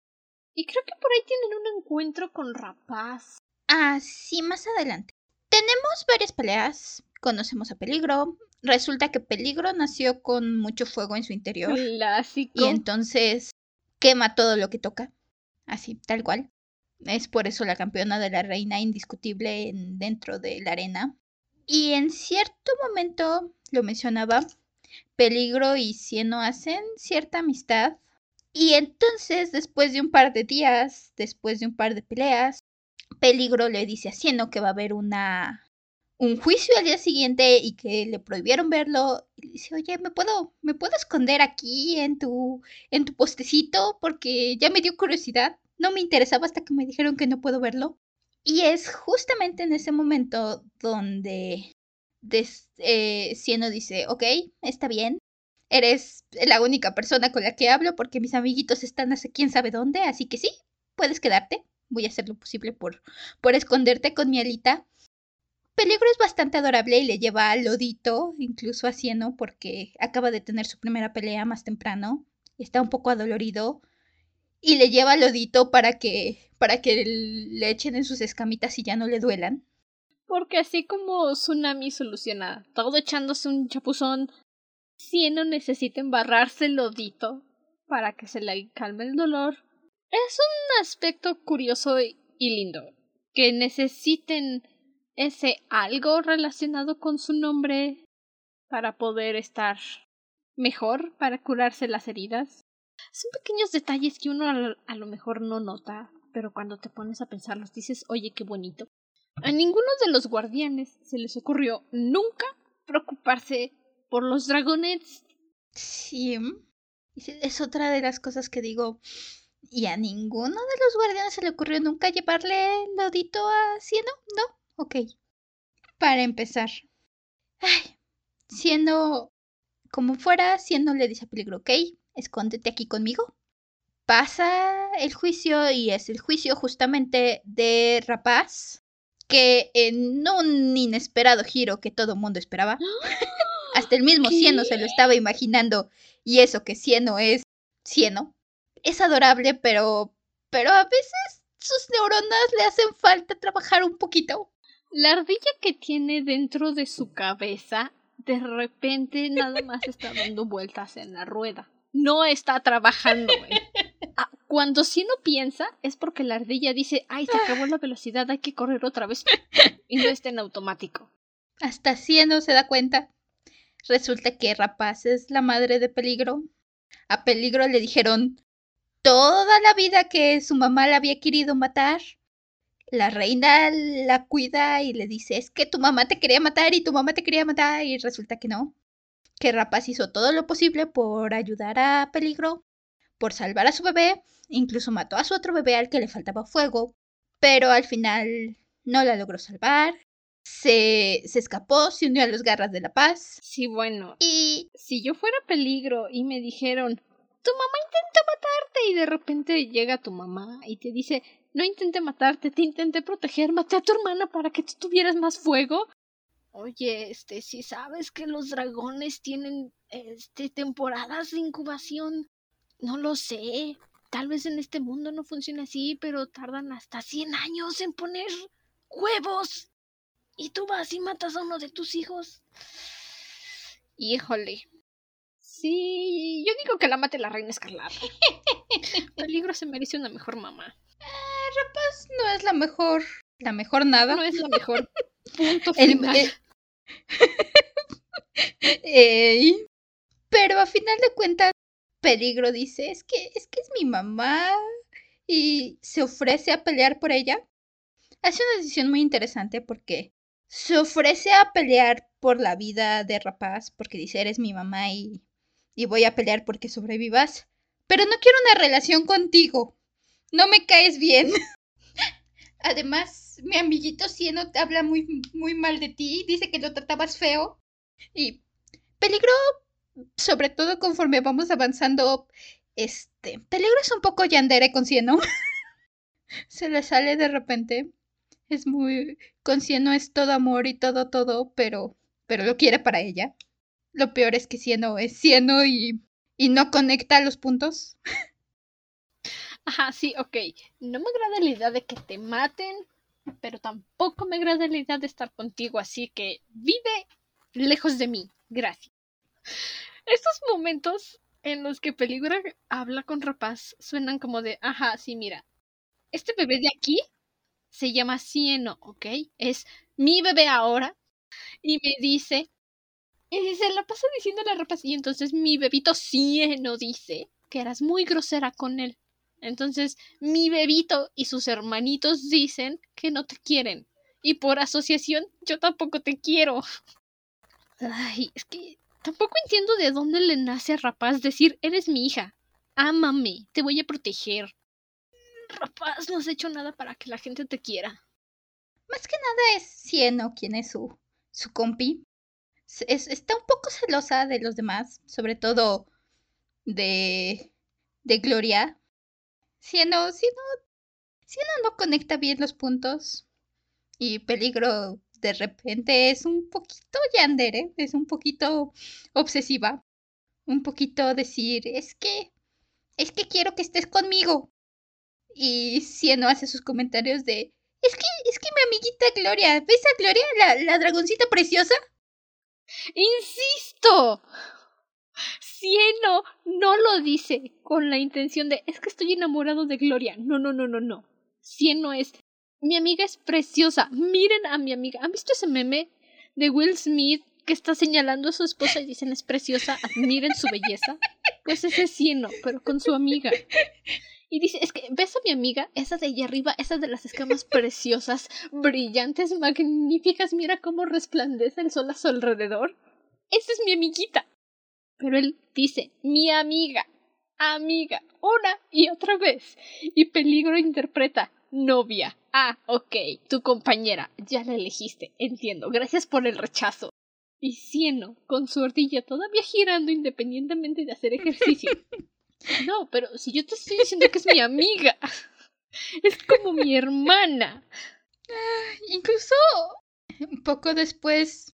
Y creo que por ahí tienen un encuentro con Rapaz. Ah, sí, más adelante. Tenemos varias peleas. Conocemos a Peligro. Resulta que Peligro nació con mucho fuego en su interior. Clásico. Y entonces quema todo lo que toca. Así, tal cual. Es por eso la campeona de la reina indiscutible en, dentro de la arena. Y en cierto momento, lo mencionaba, Peligro y Cieno hacen cierta amistad. Y entonces, después de un par de días, después de un par de peleas, Peligro le dice a Cieno que va a haber una un juicio al día siguiente y que le prohibieron verlo. Y le dice, oye, ¿me puedo, ¿me puedo esconder aquí en tu, en tu postecito? Porque ya me dio curiosidad. No me interesaba hasta que me dijeron que no puedo verlo. Y es justamente en ese momento donde eh, Cieno dice, ok, está bien, eres la única persona con la que hablo porque mis amiguitos están hace quién sabe dónde, así que sí, puedes quedarte. Voy a hacer lo posible por, por esconderte con mi alita. Peligro es bastante adorable y le lleva al lodito, incluso a Cieno, porque acaba de tener su primera pelea más temprano. Está un poco adolorido y le lleva al lodito para que para que le echen en sus escamitas y ya no le duelan. Porque así como Tsunami soluciona todo echándose un chapuzón, Cieno necesita embarrarse el lodito para que se le calme el dolor. Es un aspecto curioso y lindo. Que necesiten ese algo relacionado con su nombre para poder estar mejor, para curarse las heridas. Son pequeños detalles que uno a lo mejor no nota, pero cuando te pones a pensarlos dices, oye, qué bonito. A ninguno de los guardianes se les ocurrió nunca preocuparse por los dragonets. Sí, es otra de las cosas que digo. ¿Y a ninguno de los guardianes se le ocurrió nunca llevarle el lodito a Cieno? No, ok. Para empezar. Ay, siendo como fuera, Cieno le dice a Peligro, ok, escóndete aquí conmigo. Pasa el juicio y es el juicio justamente de Rapaz que en un inesperado giro que todo mundo esperaba, hasta el mismo Cieno se lo estaba imaginando, y eso que Cieno es Cieno, es adorable, pero, pero a veces sus neuronas le hacen falta trabajar un poquito. La ardilla que tiene dentro de su cabeza, de repente nada más está dando vueltas en la rueda. No está trabajando. Ah, cuando si no piensa, es porque la ardilla dice, ay, se acabó la velocidad, hay que correr otra vez. Y no está en automático. Hasta no se da cuenta. Resulta que Rapaz es la madre de Peligro. A Peligro le dijeron toda la vida que su mamá la había querido matar. La reina la cuida y le dice, es que tu mamá te quería matar y tu mamá te quería matar y resulta que no. Que Rapaz hizo todo lo posible por ayudar a Peligro por salvar a su bebé, incluso mató a su otro bebé al que le faltaba fuego, pero al final no la logró salvar. Se, se escapó, se unió a los garras de la paz. Sí, bueno. Y si yo fuera peligro y me dijeron, tu mamá intentó matarte y de repente llega tu mamá y te dice, no intenté matarte, te intenté proteger, maté a tu hermana para que tú tuvieras más fuego. Oye, este, si sabes que los dragones tienen este temporadas de incubación, no lo sé. Tal vez en este mundo no funcione así, pero tardan hasta 100 años en poner huevos. Y tú vas y matas a uno de tus hijos. Híjole. Sí, yo digo que la mate la reina escarlata. Peligro se merece una mejor mamá. Eh, rapaz no es la mejor. La mejor nada. No es la mejor. Punto final. pero a final de cuentas, Peligro dice, es que, es que es mi mamá y se ofrece a pelear por ella. Hace una decisión muy interesante porque se ofrece a pelear por la vida de Rapaz, porque dice, eres mi mamá y, y voy a pelear porque sobrevivas, pero no quiero una relación contigo. No me caes bien. Además, mi amiguito Cieno te habla muy, muy mal de ti, dice que lo tratabas feo. Y Peligro sobre todo conforme vamos avanzando, este, Peligro es un poco yandere con Cieno. Se le sale de repente. Es muy, con Cieno es todo amor y todo, todo, pero, pero lo quiere para ella. Lo peor es que Cieno es Cieno y, y no conecta los puntos. Ajá, sí, ok. No me agrada la idea de que te maten, pero tampoco me agrada la idea de estar contigo, así que vive lejos de mí. Gracias. Estos momentos en los que Peligro habla con Rapaz suenan como de, ajá, sí, mira, este bebé de aquí se llama Cieno, ¿ok? Es mi bebé ahora y me dice, y se la pasa diciéndole a Rapaz y entonces mi bebito Cieno dice que eras muy grosera con él. Entonces mi bebito y sus hermanitos dicen que no te quieren. Y por asociación yo tampoco te quiero. Ay, es que Tampoco entiendo de dónde le nace a Rapaz decir, eres mi hija, ámame, te voy a proteger. Rapaz, no has hecho nada para que la gente te quiera. Más que nada es Cieno quien es su, su compi. está un poco celosa de los demás, sobre todo de, de Gloria. Cieno, Cieno, Cieno no conecta bien los puntos. Y Peligro de repente es un poquito yandere, es un poquito obsesiva, un poquito decir, es que, es que quiero que estés conmigo. Y Cieno hace sus comentarios de, es que, es que mi amiguita Gloria, ¿ves a Gloria, la, la dragoncita preciosa? ¡Insisto! Cieno no lo dice con la intención de, es que estoy enamorado de Gloria. No, no, no, no, no. Cieno es, mi amiga es preciosa. Miren a mi amiga. ¿Han visto ese meme de Will Smith que está señalando a su esposa y dicen es preciosa? Admiren su belleza. Pues ese cieno, pero con su amiga. Y dice, es que, ¿ves a mi amiga? Esa de allá arriba, esa de las escamas preciosas, brillantes, magníficas, mira cómo resplandece el sol a su alrededor. Esa es mi amiguita. Pero él dice, mi amiga, amiga, una y otra vez. Y Peligro interpreta, novia. Ah, ok, tu compañera. Ya la elegiste, entiendo. Gracias por el rechazo. Y Cieno, con su ardilla todavía girando independientemente de hacer ejercicio. No, pero si yo te estoy diciendo que es mi amiga. Es como mi hermana. Ah, incluso poco después,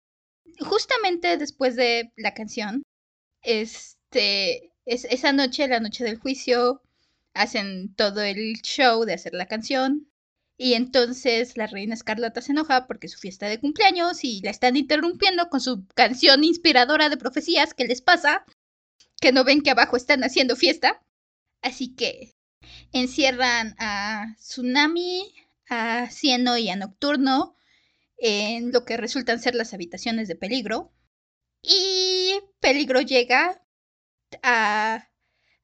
justamente después de la canción, este, es, esa noche, la noche del juicio, hacen todo el show de hacer la canción. Y entonces la reina Escarlata se enoja porque es su fiesta de cumpleaños y la están interrumpiendo con su canción inspiradora de profecías. ¿Qué les pasa? Que no ven que abajo están haciendo fiesta. Así que encierran a Tsunami, a Cieno y a Nocturno en lo que resultan ser las habitaciones de Peligro. Y Peligro llega a,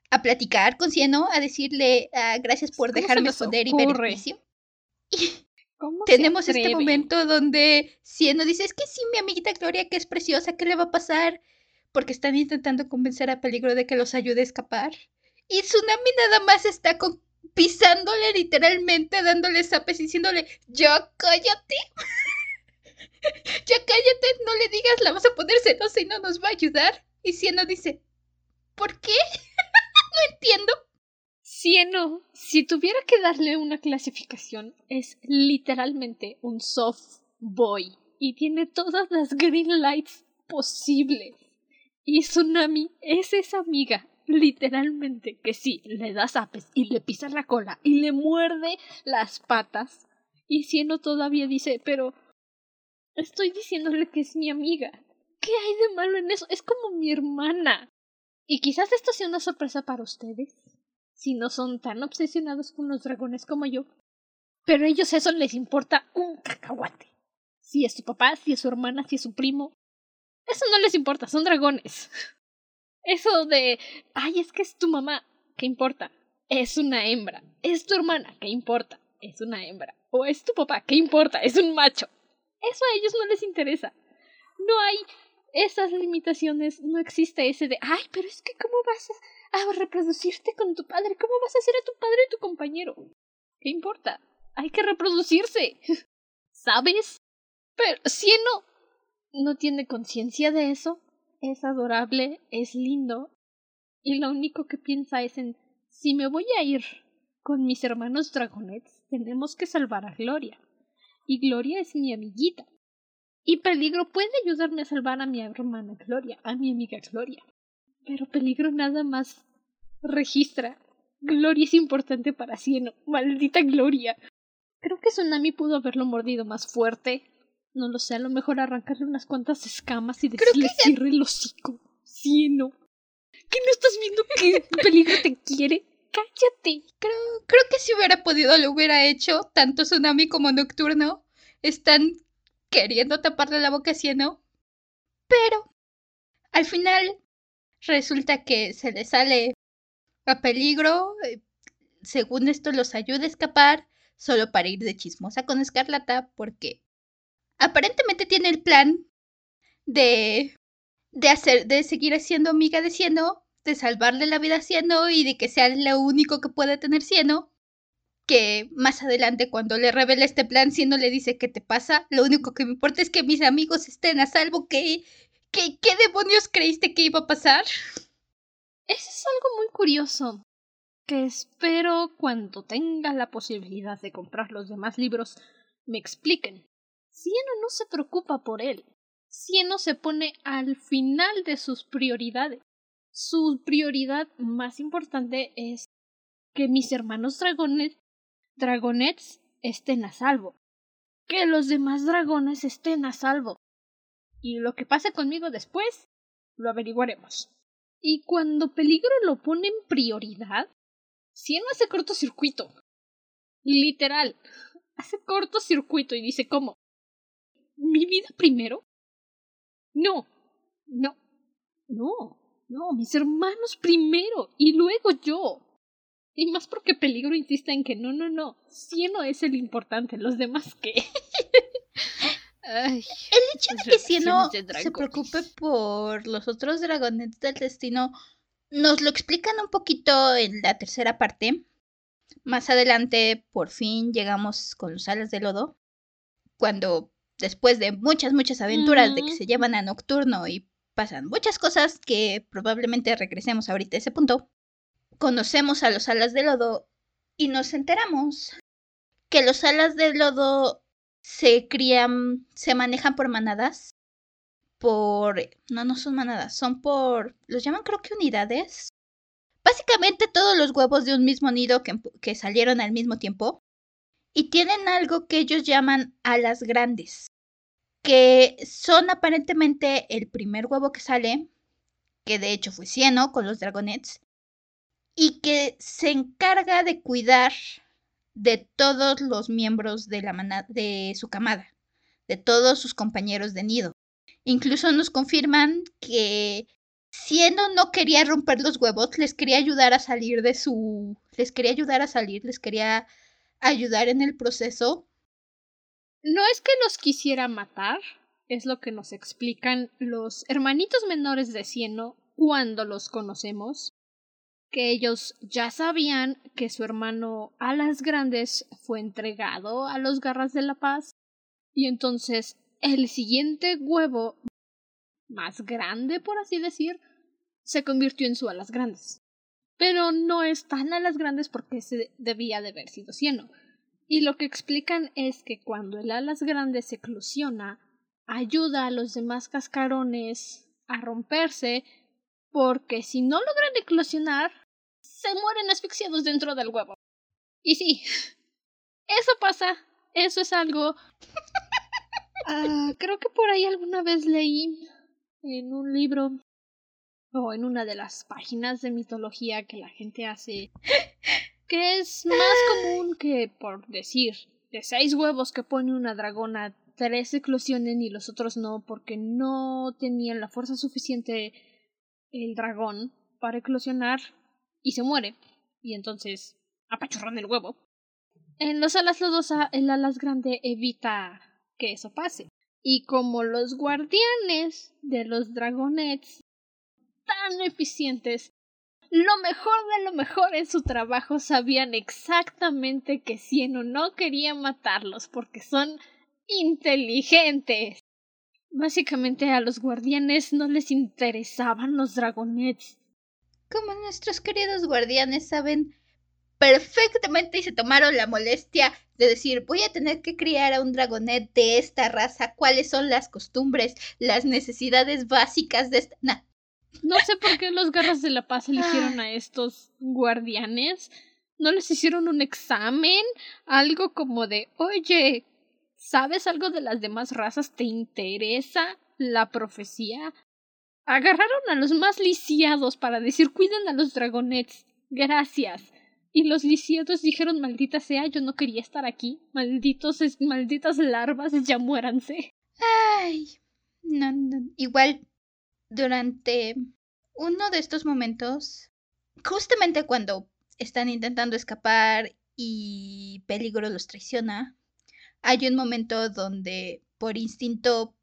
a platicar con Cieno, a decirle ah, gracias por dejarme poder y ver el juicio. Y tenemos este momento donde Cieno dice, es que sí, mi amiguita Gloria, que es preciosa, ¿qué le va a pasar? Porque están intentando convencer a Peligro de que los ayude a escapar. Y Tsunami nada más está pisándole literalmente, dándole zapes, diciéndole, ya cállate. ya cállate, no le digas, la vas a poner celosa y no nos va a ayudar. Y Cieno dice, ¿por qué? no entiendo. Cieno, si tuviera que darle una clasificación, es literalmente un soft boy y tiene todas las green lights posibles. Y Tsunami es esa amiga, literalmente, que sí, le da zapes y le pisa la cola y le muerde las patas. Y Cieno todavía dice, pero estoy diciéndole que es mi amiga. ¿Qué hay de malo en eso? Es como mi hermana. Y quizás esto sea una sorpresa para ustedes, si no son tan obsesionados con los dragones como yo. Pero a ellos eso les importa un cacahuate. Si es su papá, si es su hermana, si es su primo. Eso no les importa, son dragones. Eso de, ay, es que es tu mamá, ¿qué importa? Es una hembra. Es tu hermana, ¿qué importa? Es una hembra. O es tu papá, ¿qué importa? Es un macho. Eso a ellos no les interesa. No hay esas limitaciones, no existe ese de, ay, pero es que ¿cómo vas a, reproducirte con tu padre? ¿Cómo vas a hacer a tu padre tu compañero? ¿Qué importa? Hay que reproducirse. ¿Sabes? Pero Cieno no tiene conciencia de eso. Es adorable, es lindo. Y lo único que piensa es en, si me voy a ir con mis hermanos dragonets, tenemos que salvar a Gloria. Y Gloria es mi amiguita. Y Peligro puede ayudarme a salvar a mi hermana Gloria, a mi amiga Gloria. Pero Peligro nada más registra. Gloria es importante para Cieno. Maldita Gloria. Creo que Tsunami pudo haberlo mordido más fuerte. No lo sé, a lo mejor arrancarle unas cuantas escamas y decirle que cierre el hocico. Cieno. ¿Qué no estás viendo que Peligro te quiere? Cállate. Creo, creo que si hubiera podido lo hubiera hecho. Tanto Tsunami como Nocturno están queriendo taparle la boca a Cieno. Pero al final resulta que se le sale a peligro. Eh, según esto los ayuda a escapar solo para ir de chismosa con Escarlata porque aparentemente tiene el plan de de hacer de seguir siendo amiga de Cieno, de salvarle la vida a Cieno y de que sea lo único que puede tener Cieno que más adelante cuando le revela este plan, si no le dice qué te pasa, lo único que me importa es que mis amigos estén a salvo, ¿qué, qué, qué demonios creíste que iba a pasar? Eso es algo muy curioso, que espero cuando tenga la posibilidad de comprar los demás libros me expliquen. Cieno no se preocupa por él. Cieno se pone al final de sus prioridades. Su prioridad más importante es que mis hermanos dragones dragonets estén a salvo. Que los demás dragones estén a salvo. Y lo que pase conmigo después, lo averiguaremos. Y cuando peligro lo pone en prioridad, si no hace cortocircuito. Literal. Hace cortocircuito y dice ¿cómo? ¿Mi vida primero? No. No. No. No, mis hermanos primero y luego yo. Y más porque Peligro insiste en que no, no, no, Cieno es el importante, los demás qué. el hecho de que Cieno se preocupe por los otros dragones del destino nos lo explican un poquito en la tercera parte. Más adelante, por fin llegamos con los alas de lodo. Cuando, después de muchas, muchas aventuras de que se llevan a Nocturno y pasan muchas cosas que probablemente regresemos ahorita a ese punto, conocemos a los alas de lodo y nos enteramos que los alas de lodo se crían, se manejan por manadas. Por... No, no son manadas, son por... Los llaman creo que unidades. Básicamente todos los huevos de un mismo nido que, que salieron al mismo tiempo. Y tienen algo que ellos llaman alas grandes. Que son aparentemente el primer huevo que sale. Que de hecho fue Cieno con los dragonets. Y que se encarga de cuidar de todos los miembros de, la de su camada, de todos sus compañeros de nido. Incluso nos confirman que siendo no quería romper los huevos, les quería ayudar a salir de su... les quería ayudar a salir, les quería ayudar en el proceso. No es que los quisiera matar, es lo que nos explican los hermanitos menores de Cieno cuando los conocemos que ellos ya sabían que su hermano Alas Grandes fue entregado a los Garras de la Paz y entonces el siguiente huevo más grande, por así decir, se convirtió en su Alas Grandes. Pero no es tan Alas Grandes porque se debía de haber sido cieno. Y lo que explican es que cuando el Alas Grandes se eclosiona, ayuda a los demás cascarones a romperse porque si no logran eclosionar, se mueren asfixiados dentro del huevo. Y sí, eso pasa, eso es algo... Ah, creo que por ahí alguna vez leí en un libro o en una de las páginas de mitología que la gente hace que es más común que, por decir, de seis huevos que pone una dragona, tres eclosionen y los otros no, porque no tenían la fuerza suficiente el dragón para eclosionar y se muere. Y entonces apachurran el huevo. En los alas lodosa, el alas grande evita que eso pase. Y como los guardianes de los dragonets tan eficientes, lo mejor de lo mejor en su trabajo sabían exactamente que Cieno no quería matarlos porque son inteligentes. Básicamente a los guardianes no les interesaban los dragonets. Como nuestros queridos guardianes saben perfectamente y se tomaron la molestia de decir voy a tener que criar a un dragonet de esta raza, cuáles son las costumbres, las necesidades básicas de esta... No sé por qué los garras de la paz eligieron a estos guardianes. ¿No les hicieron un examen? Algo como de, oye, ¿Sabes algo de las demás razas? ¿Te interesa la profecía? Agarraron a los más lisiados para decir cuiden a los dragonets. Gracias. Y los lisiados dijeron maldita sea, yo no quería estar aquí. Malditos, malditas larvas, ya muéranse. Ay. No, no. Igual, durante uno de estos momentos, justamente cuando están intentando escapar y peligro los traiciona, hay un momento donde por instinto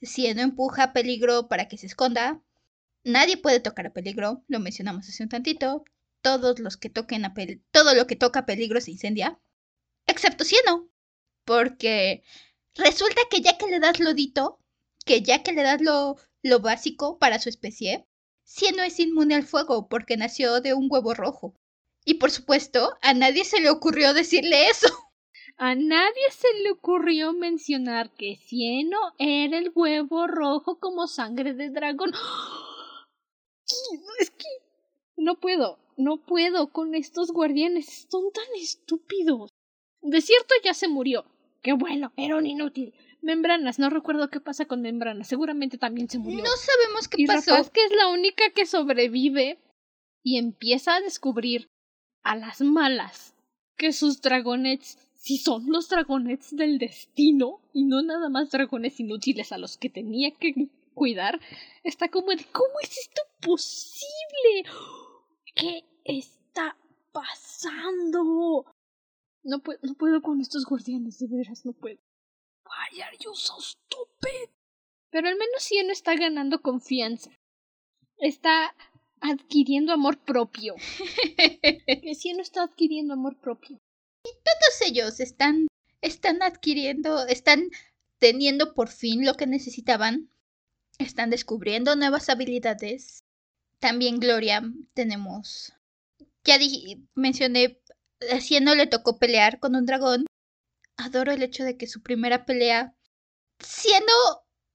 Cieno empuja a peligro para que se esconda. Nadie puede tocar a peligro, lo mencionamos hace un tantito. Todos los que toquen a todo lo que toca a peligro se incendia, excepto Cieno, porque resulta que ya que le das lodito, que ya que le das lo, lo básico para su especie, Cieno es inmune al fuego porque nació de un huevo rojo. Y por supuesto, a nadie se le ocurrió decirle eso. A nadie se le ocurrió mencionar que Cieno era el huevo rojo como sangre de dragón. Es que no puedo, no puedo con estos guardianes, son tan estúpidos. De cierto ya se murió. Qué bueno, era un inútil. Membranas, no recuerdo qué pasa con Membranas, seguramente también se murió. No sabemos qué y pasó. Rapaz, que es la única que sobrevive y empieza a descubrir a las malas que sus dragonets si son los dragonets del destino y no nada más dragones inútiles a los que tenía que cuidar, está como de ¿cómo es esto posible? ¿Qué está pasando? No, puedo, no puedo con estos guardianes, de veras, no puedo. Why are you so stupid? Pero al menos Cieno está ganando confianza. Está adquiriendo amor propio. Cieno está adquiriendo amor propio. Y todos ellos están, están adquiriendo, están teniendo por fin lo que necesitaban. Están descubriendo nuevas habilidades. También Gloria tenemos. Ya dije, mencioné, a le tocó pelear con un dragón. Adoro el hecho de que su primera pelea, siendo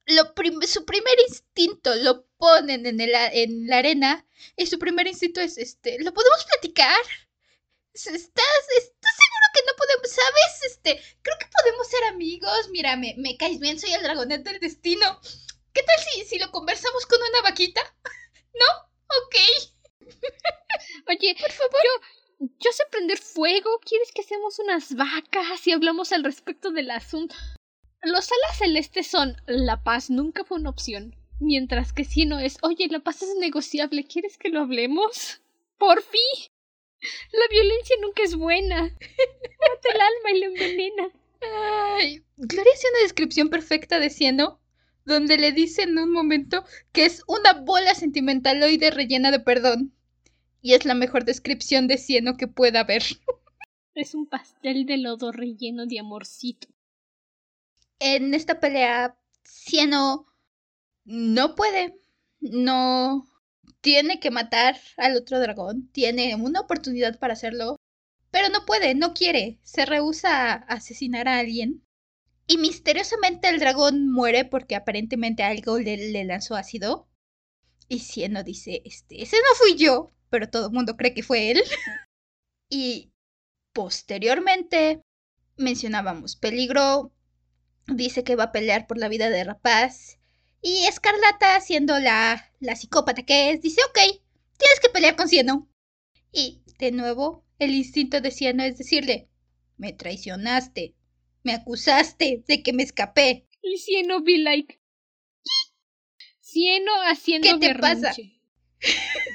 lo su primer instinto, lo ponen en, el, en la arena y su primer instinto es, este, ¿lo podemos platicar? ¿Estás, ¿Estás seguro que no podemos, sabes? Este, creo que podemos ser amigos. Mira, me, me caes bien, soy el dragonet del destino. ¿Qué tal si, si lo conversamos con una vaquita? ¿No? Ok. Oye, por favor. Yo, yo sé prender fuego. ¿Quieres que hacemos unas vacas y hablamos al respecto del asunto? Los alas celestes son la paz nunca fue una opción. Mientras que si no es, oye, la paz es negociable, ¿quieres que lo hablemos? Por fin. La violencia nunca es buena. Mata el alma y la envenena. Ay, Gloria hace una descripción perfecta de Cieno, donde le dice en un momento que es una bola sentimentaloide rellena de perdón. Y es la mejor descripción de Cieno que pueda haber. Es un pastel de lodo relleno de amorcito. En esta pelea, Cieno no puede, no tiene que matar al otro dragón, tiene una oportunidad para hacerlo, pero no puede, no quiere, se rehúsa a asesinar a alguien. Y misteriosamente el dragón muere porque aparentemente algo le, lanzó ácido. Y Cieno dice, este, ese no fui yo, pero todo el mundo cree que fue él. y posteriormente mencionábamos peligro, dice que va a pelear por la vida de Rapaz y Escarlata, siendo la, la psicópata que es, dice, ok, tienes que pelear con Cieno. Y, de nuevo, el instinto de Cieno es decirle, me traicionaste, me acusaste de que me escapé. Y Cieno be like... Cieno haciendo ¿Qué te pasa?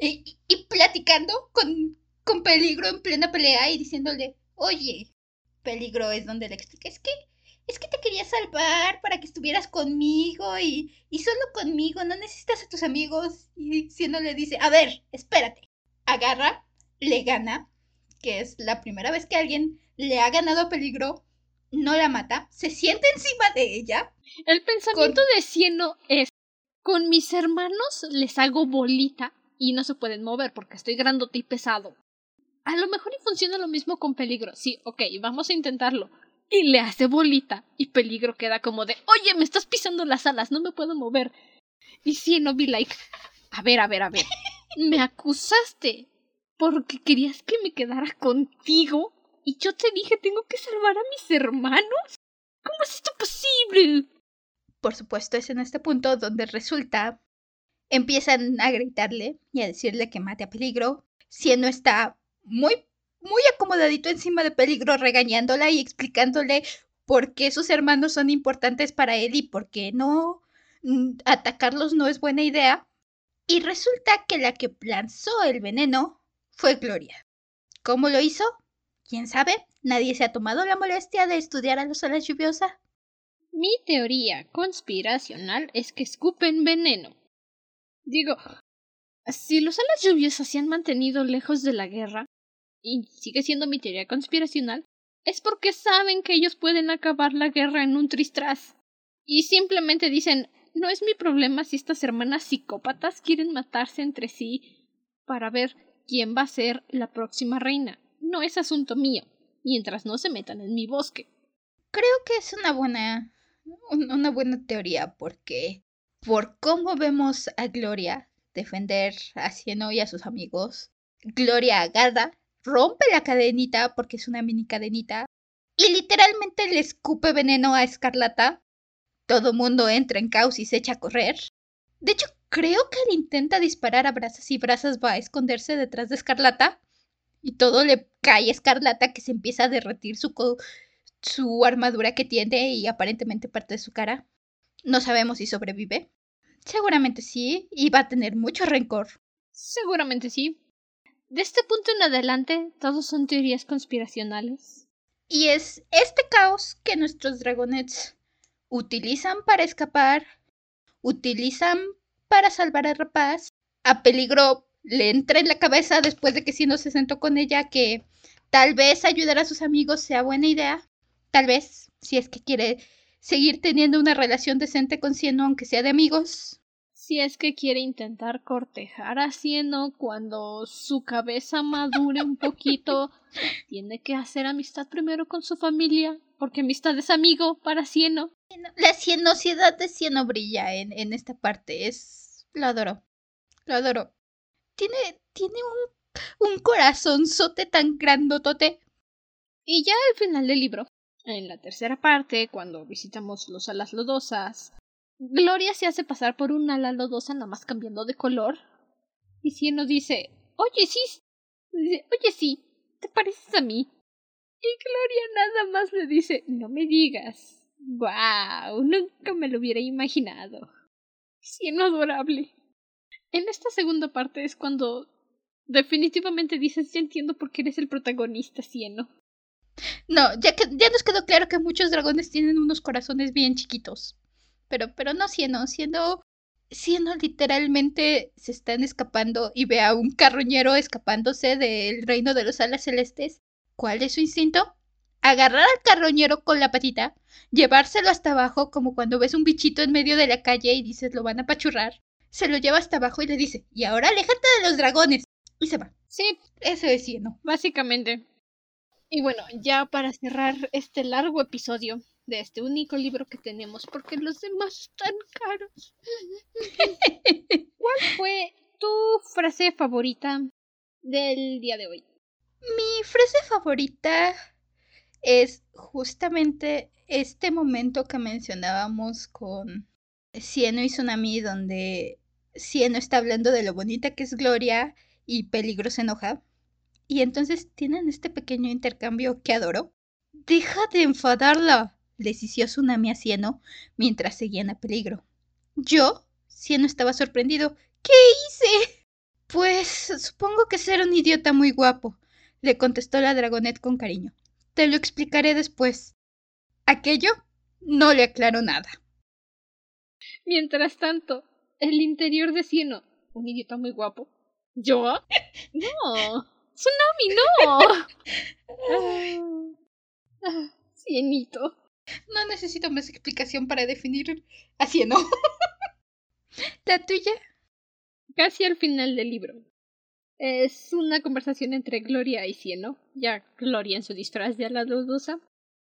y, y, platicando con, con Peligro en plena pelea y diciéndole, oye, Peligro es donde le explica, es que es que te quería salvar para que estuvieras conmigo y, y solo conmigo, no necesitas a tus amigos. Y Cieno le dice, a ver, espérate. Agarra, le gana, que es la primera vez que alguien le ha ganado a peligro, no la mata, se siente encima de ella. El pensamiento de Cieno es, con mis hermanos les hago bolita y no se pueden mover porque estoy grandote y pesado. A lo mejor y funciona lo mismo con peligro. Sí, ok, vamos a intentarlo y le hace bolita y Peligro queda como de, oye, me estás pisando las alas, no me puedo mover. Y si no be like, a ver, a ver, a ver, me acusaste porque querías que me quedara contigo y yo te dije tengo que salvar a mis hermanos. ¿Cómo es esto posible? Por supuesto, es en este punto donde resulta empiezan a gritarle y a decirle que mate a peligro, siendo está muy muy acomodadito encima de peligro, regañándola y explicándole por qué sus hermanos son importantes para él y por qué no mm, atacarlos no es buena idea. Y resulta que la que lanzó el veneno fue Gloria. ¿Cómo lo hizo? ¿Quién sabe? Nadie se ha tomado la molestia de estudiar a los alas lluviosas. Mi teoría conspiracional es que escupen veneno. Digo, si los alas lluviosas se han mantenido lejos de la guerra, y sigue siendo mi teoría conspiracional, es porque saben que ellos pueden acabar la guerra en un tristras. Y simplemente dicen, no es mi problema si estas hermanas psicópatas quieren matarse entre sí para ver quién va a ser la próxima reina. No es asunto mío, mientras no se metan en mi bosque. Creo que es una buena una buena teoría porque por cómo vemos a Gloria defender a Cieno y a sus amigos, Gloria agarra rompe la cadenita porque es una mini cadenita y literalmente le escupe veneno a Escarlata. Todo mundo entra en caos y se echa a correr. De hecho, creo que él intenta disparar a Brazas y Brazas va a esconderse detrás de Escarlata. Y todo le cae a Escarlata que se empieza a derretir su, su armadura que tiene y aparentemente parte de su cara. No sabemos si sobrevive. Seguramente sí, y va a tener mucho rencor. Seguramente sí. De este punto en adelante, todos son teorías conspiracionales. Y es este caos que nuestros dragonets utilizan para escapar, utilizan para salvar a Rapaz. A peligro le entra en la cabeza después de que si no se sentó con ella que tal vez ayudar a sus amigos sea buena idea. Tal vez, si es que quiere seguir teniendo una relación decente con Cieno, aunque sea de amigos. si es que quiere intentar cortejar a Cieno cuando su cabeza madure un poquito, tiene que hacer amistad primero con su familia, porque amistad es amigo para Cieno. La cienosidad de Cieno brilla en, en esta parte, es... lo adoro, lo adoro. Tiene, tiene un, un corazonzote tan grandotote. Y ya al final del libro, en la tercera parte, cuando visitamos los alas lodosas, Gloria se hace pasar por una ala lodosa nada más cambiando de color. Y Cieno dice, oye, sí, dice, oye, sí, te pareces a mí. Y Gloria nada más le dice, no me digas. Wow, nunca me lo hubiera imaginado. Cieno adorable. En esta segunda parte es cuando definitivamente dices, ya entiendo por qué eres el protagonista, Cieno. No, ya, que, ya nos quedó claro que muchos dragones tienen unos corazones bien chiquitos. Pero, pero no siendo, siendo, siendo literalmente se están escapando y ve a un carroñero escapándose del reino de los alas celestes. ¿Cuál es su instinto? Agarrar al carroñero con la patita, llevárselo hasta abajo como cuando ves un bichito en medio de la calle y dices lo van a pachurrar. Se lo lleva hasta abajo y le dice, y ahora aléjate de los dragones. Y se va. Sí, Eso es Cieno. básicamente. Y bueno, ya para cerrar este largo episodio de este único libro que tenemos, porque los demás están caros. ¿Cuál fue tu frase favorita del día de hoy? Mi frase favorita es justamente este momento que mencionábamos con Cieno y Tsunami, donde Cieno está hablando de lo bonita que es Gloria y Peligro se enoja. Y entonces tienen este pequeño intercambio que adoro. Deja de enfadarla, les hició Tsunami a Cieno mientras seguían a Peligro. Yo, Cieno estaba sorprendido. ¿Qué hice? Pues supongo que ser un idiota muy guapo, le contestó la dragonet con cariño. Te lo explicaré después. Aquello no le aclaró nada. Mientras tanto, el interior de Cieno, un idiota muy guapo. ¿Yo? No. Tsunami, no. Ah, Cienito. No necesito más explicación para definir a Cieno. ¿La tuya? Casi al final del libro. Es una conversación entre Gloria y Cieno, ya Gloria en su disfraz de ala lodosa.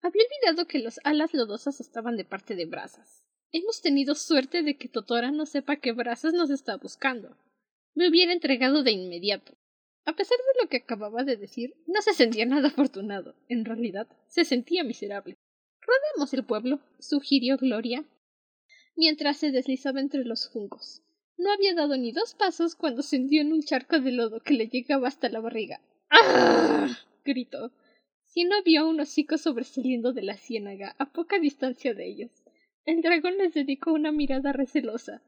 Había olvidado que las alas lodosas estaban de parte de Brazas. Hemos tenido suerte de que Totora no sepa que Brazas nos está buscando. Me hubiera entregado de inmediato. A pesar de lo que acababa de decir, no se sentía nada afortunado. En realidad, se sentía miserable. Rodemos el pueblo, sugirió Gloria, mientras se deslizaba entre los juncos. No había dado ni dos pasos cuando se hundió en un charco de lodo que le llegaba hasta la barriga. ¡Ah! gritó. Sino vio un hocico sobresaliendo de la ciénaga a poca distancia de ellos. El dragón les dedicó una mirada recelosa.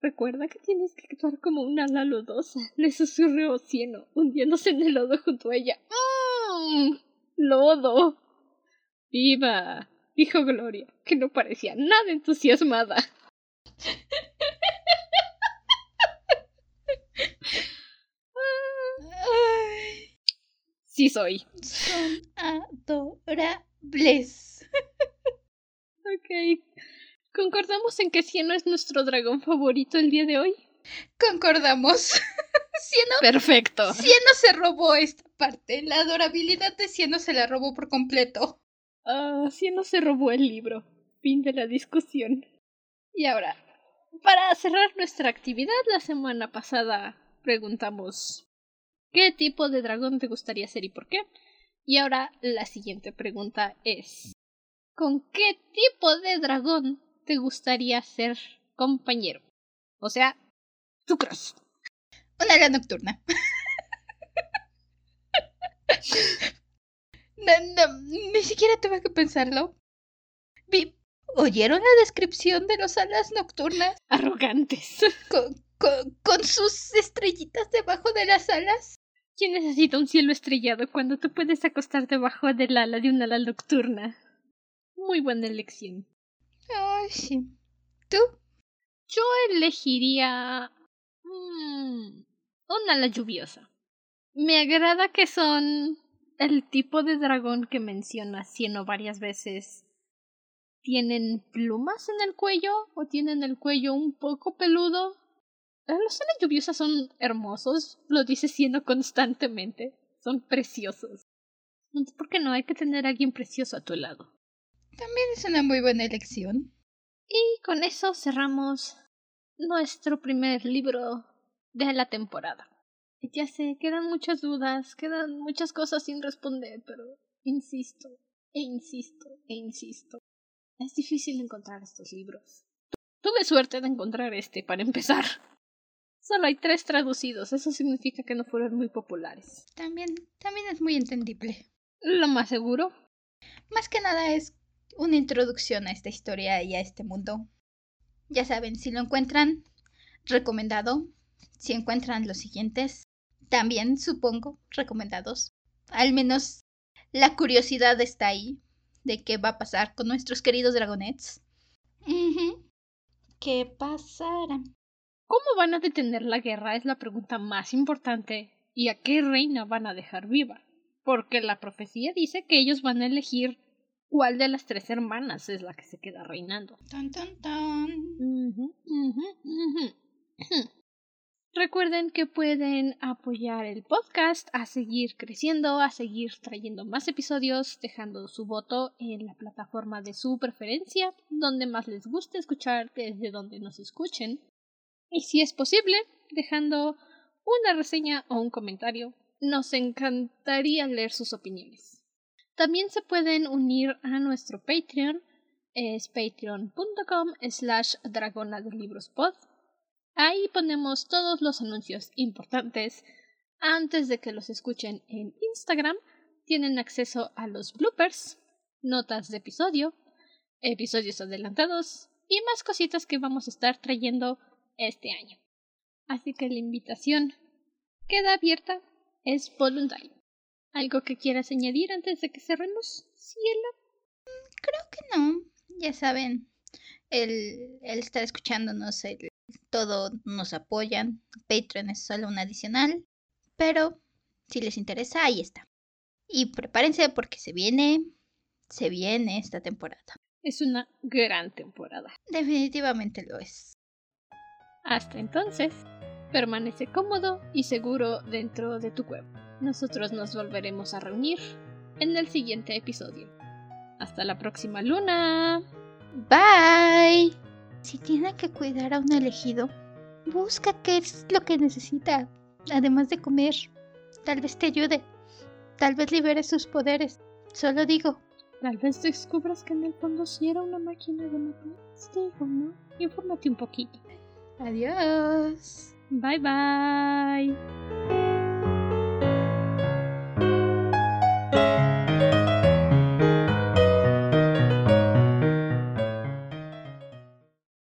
Recuerda que tienes que actuar como una ala lodosa, le susurró Cieno, hundiéndose en el lodo junto a ella. ¡Mmm! ¡Lodo! ¡Viva! dijo Gloria, que no parecía nada entusiasmada. Sí soy. son adorables. Ok. ¿Concordamos en que Cieno es nuestro dragón favorito el día de hoy? Concordamos. Cieno, Perfecto. Cieno se robó esta parte. La adorabilidad de Cieno se la robó por completo. Ah, Cieno se robó el libro. Fin de la discusión. Y ahora, para cerrar nuestra actividad, la semana pasada preguntamos ¿qué tipo de dragón te gustaría ser y por qué? Y ahora la siguiente pregunta es ¿con qué tipo de dragón te gustaría ser compañero? O sea, tu crush. Una ala nocturna. No, no, ni siquiera tuve que pensarlo. Vi- ¿Oyeron la descripción de los alas nocturnas? Arrogantes. Con, con- con sus estrellitas debajo de las alas. ¿Quién necesita un cielo estrellado cuando te puedes acostar debajo del ala de una ala nocturna? Muy buena elección. ¿Tú? Yo elegiría mm, un ala lluviosa. Me agrada que son el tipo de dragón que menciona Cieno varias veces. tienen plumas en el cuello o tienen el cuello un poco peludo. Eh, los seres lluviosas son hermosos, lo dice siendo constantemente. Son preciosos. ¿Por qué no? Hay que tener a alguien precioso a tu lado. También es una muy buena elección. Y con eso cerramos nuestro primer libro de la temporada. Ya sé, quedan muchas dudas, quedan muchas cosas sin responder, pero insisto, e insisto, e insisto. Es difícil encontrar estos libros. Tuve suerte de encontrar este, para empezar. Solo hay tres traducidos, eso significa que no fueron muy populares. También, también es muy entendible. Lo más seguro. Más que nada es una introducción a esta historia y a este mundo. Ya saben, si lo encuentran, recomendado. Si encuentran los siguientes, también supongo recomendados. Al menos la curiosidad está ahí de qué va a pasar con nuestros queridos dragonets. ¿Qué pasará? ¿Cómo van a detener la guerra? Es la pregunta más importante. ¿Y a qué reina van a dejar viva? Porque la profecía dice que ellos van a elegir cuál de las tres hermanas es la que se queda reinando. Tan, tan, tan. Recuerden que pueden apoyar el podcast a seguir creciendo, a seguir trayendo más episodios, dejando su voto en la plataforma de su preferencia, donde más les guste escuchar, desde donde nos escuchen. Y si es posible, dejando una reseña o un comentario. Nos encantaría leer sus opiniones. También se pueden unir a nuestro Patreon, es patreon.com slash dragona de libros pod Ahí ponemos todos los anuncios importantes. Antes de que los escuchen en Instagram, tienen acceso a los bloopers, notas de episodio, episodios adelantados y más cositas que vamos a estar trayendo este año. Así que la invitación queda abierta, es voluntario. ¿Algo que quieras añadir antes de que cerremos, Cielo? Creo que no. Ya saben, el, el estar escuchándonos, el todo nos apoyan. Patreon es solo un adicional, pero si les interesa, ahí está. Y prepárense porque se viene, se viene esta temporada. Es una gran temporada. Definitivamente lo es. Hasta entonces, permanece cómodo y seguro dentro de tu cueva. Nosotros nos volveremos a reunir en el siguiente episodio. Hasta la próxima luna. Bye. Si tiene que cuidar a un elegido, busca qué es lo que necesita, además de comer. Tal vez te ayude. Tal vez libere sus poderes. Solo digo. Tal vez descubras que en el fondo sí era una máquina de matar. Digo, ¿no? Infórmate un poquito. Adiós. Bye bye.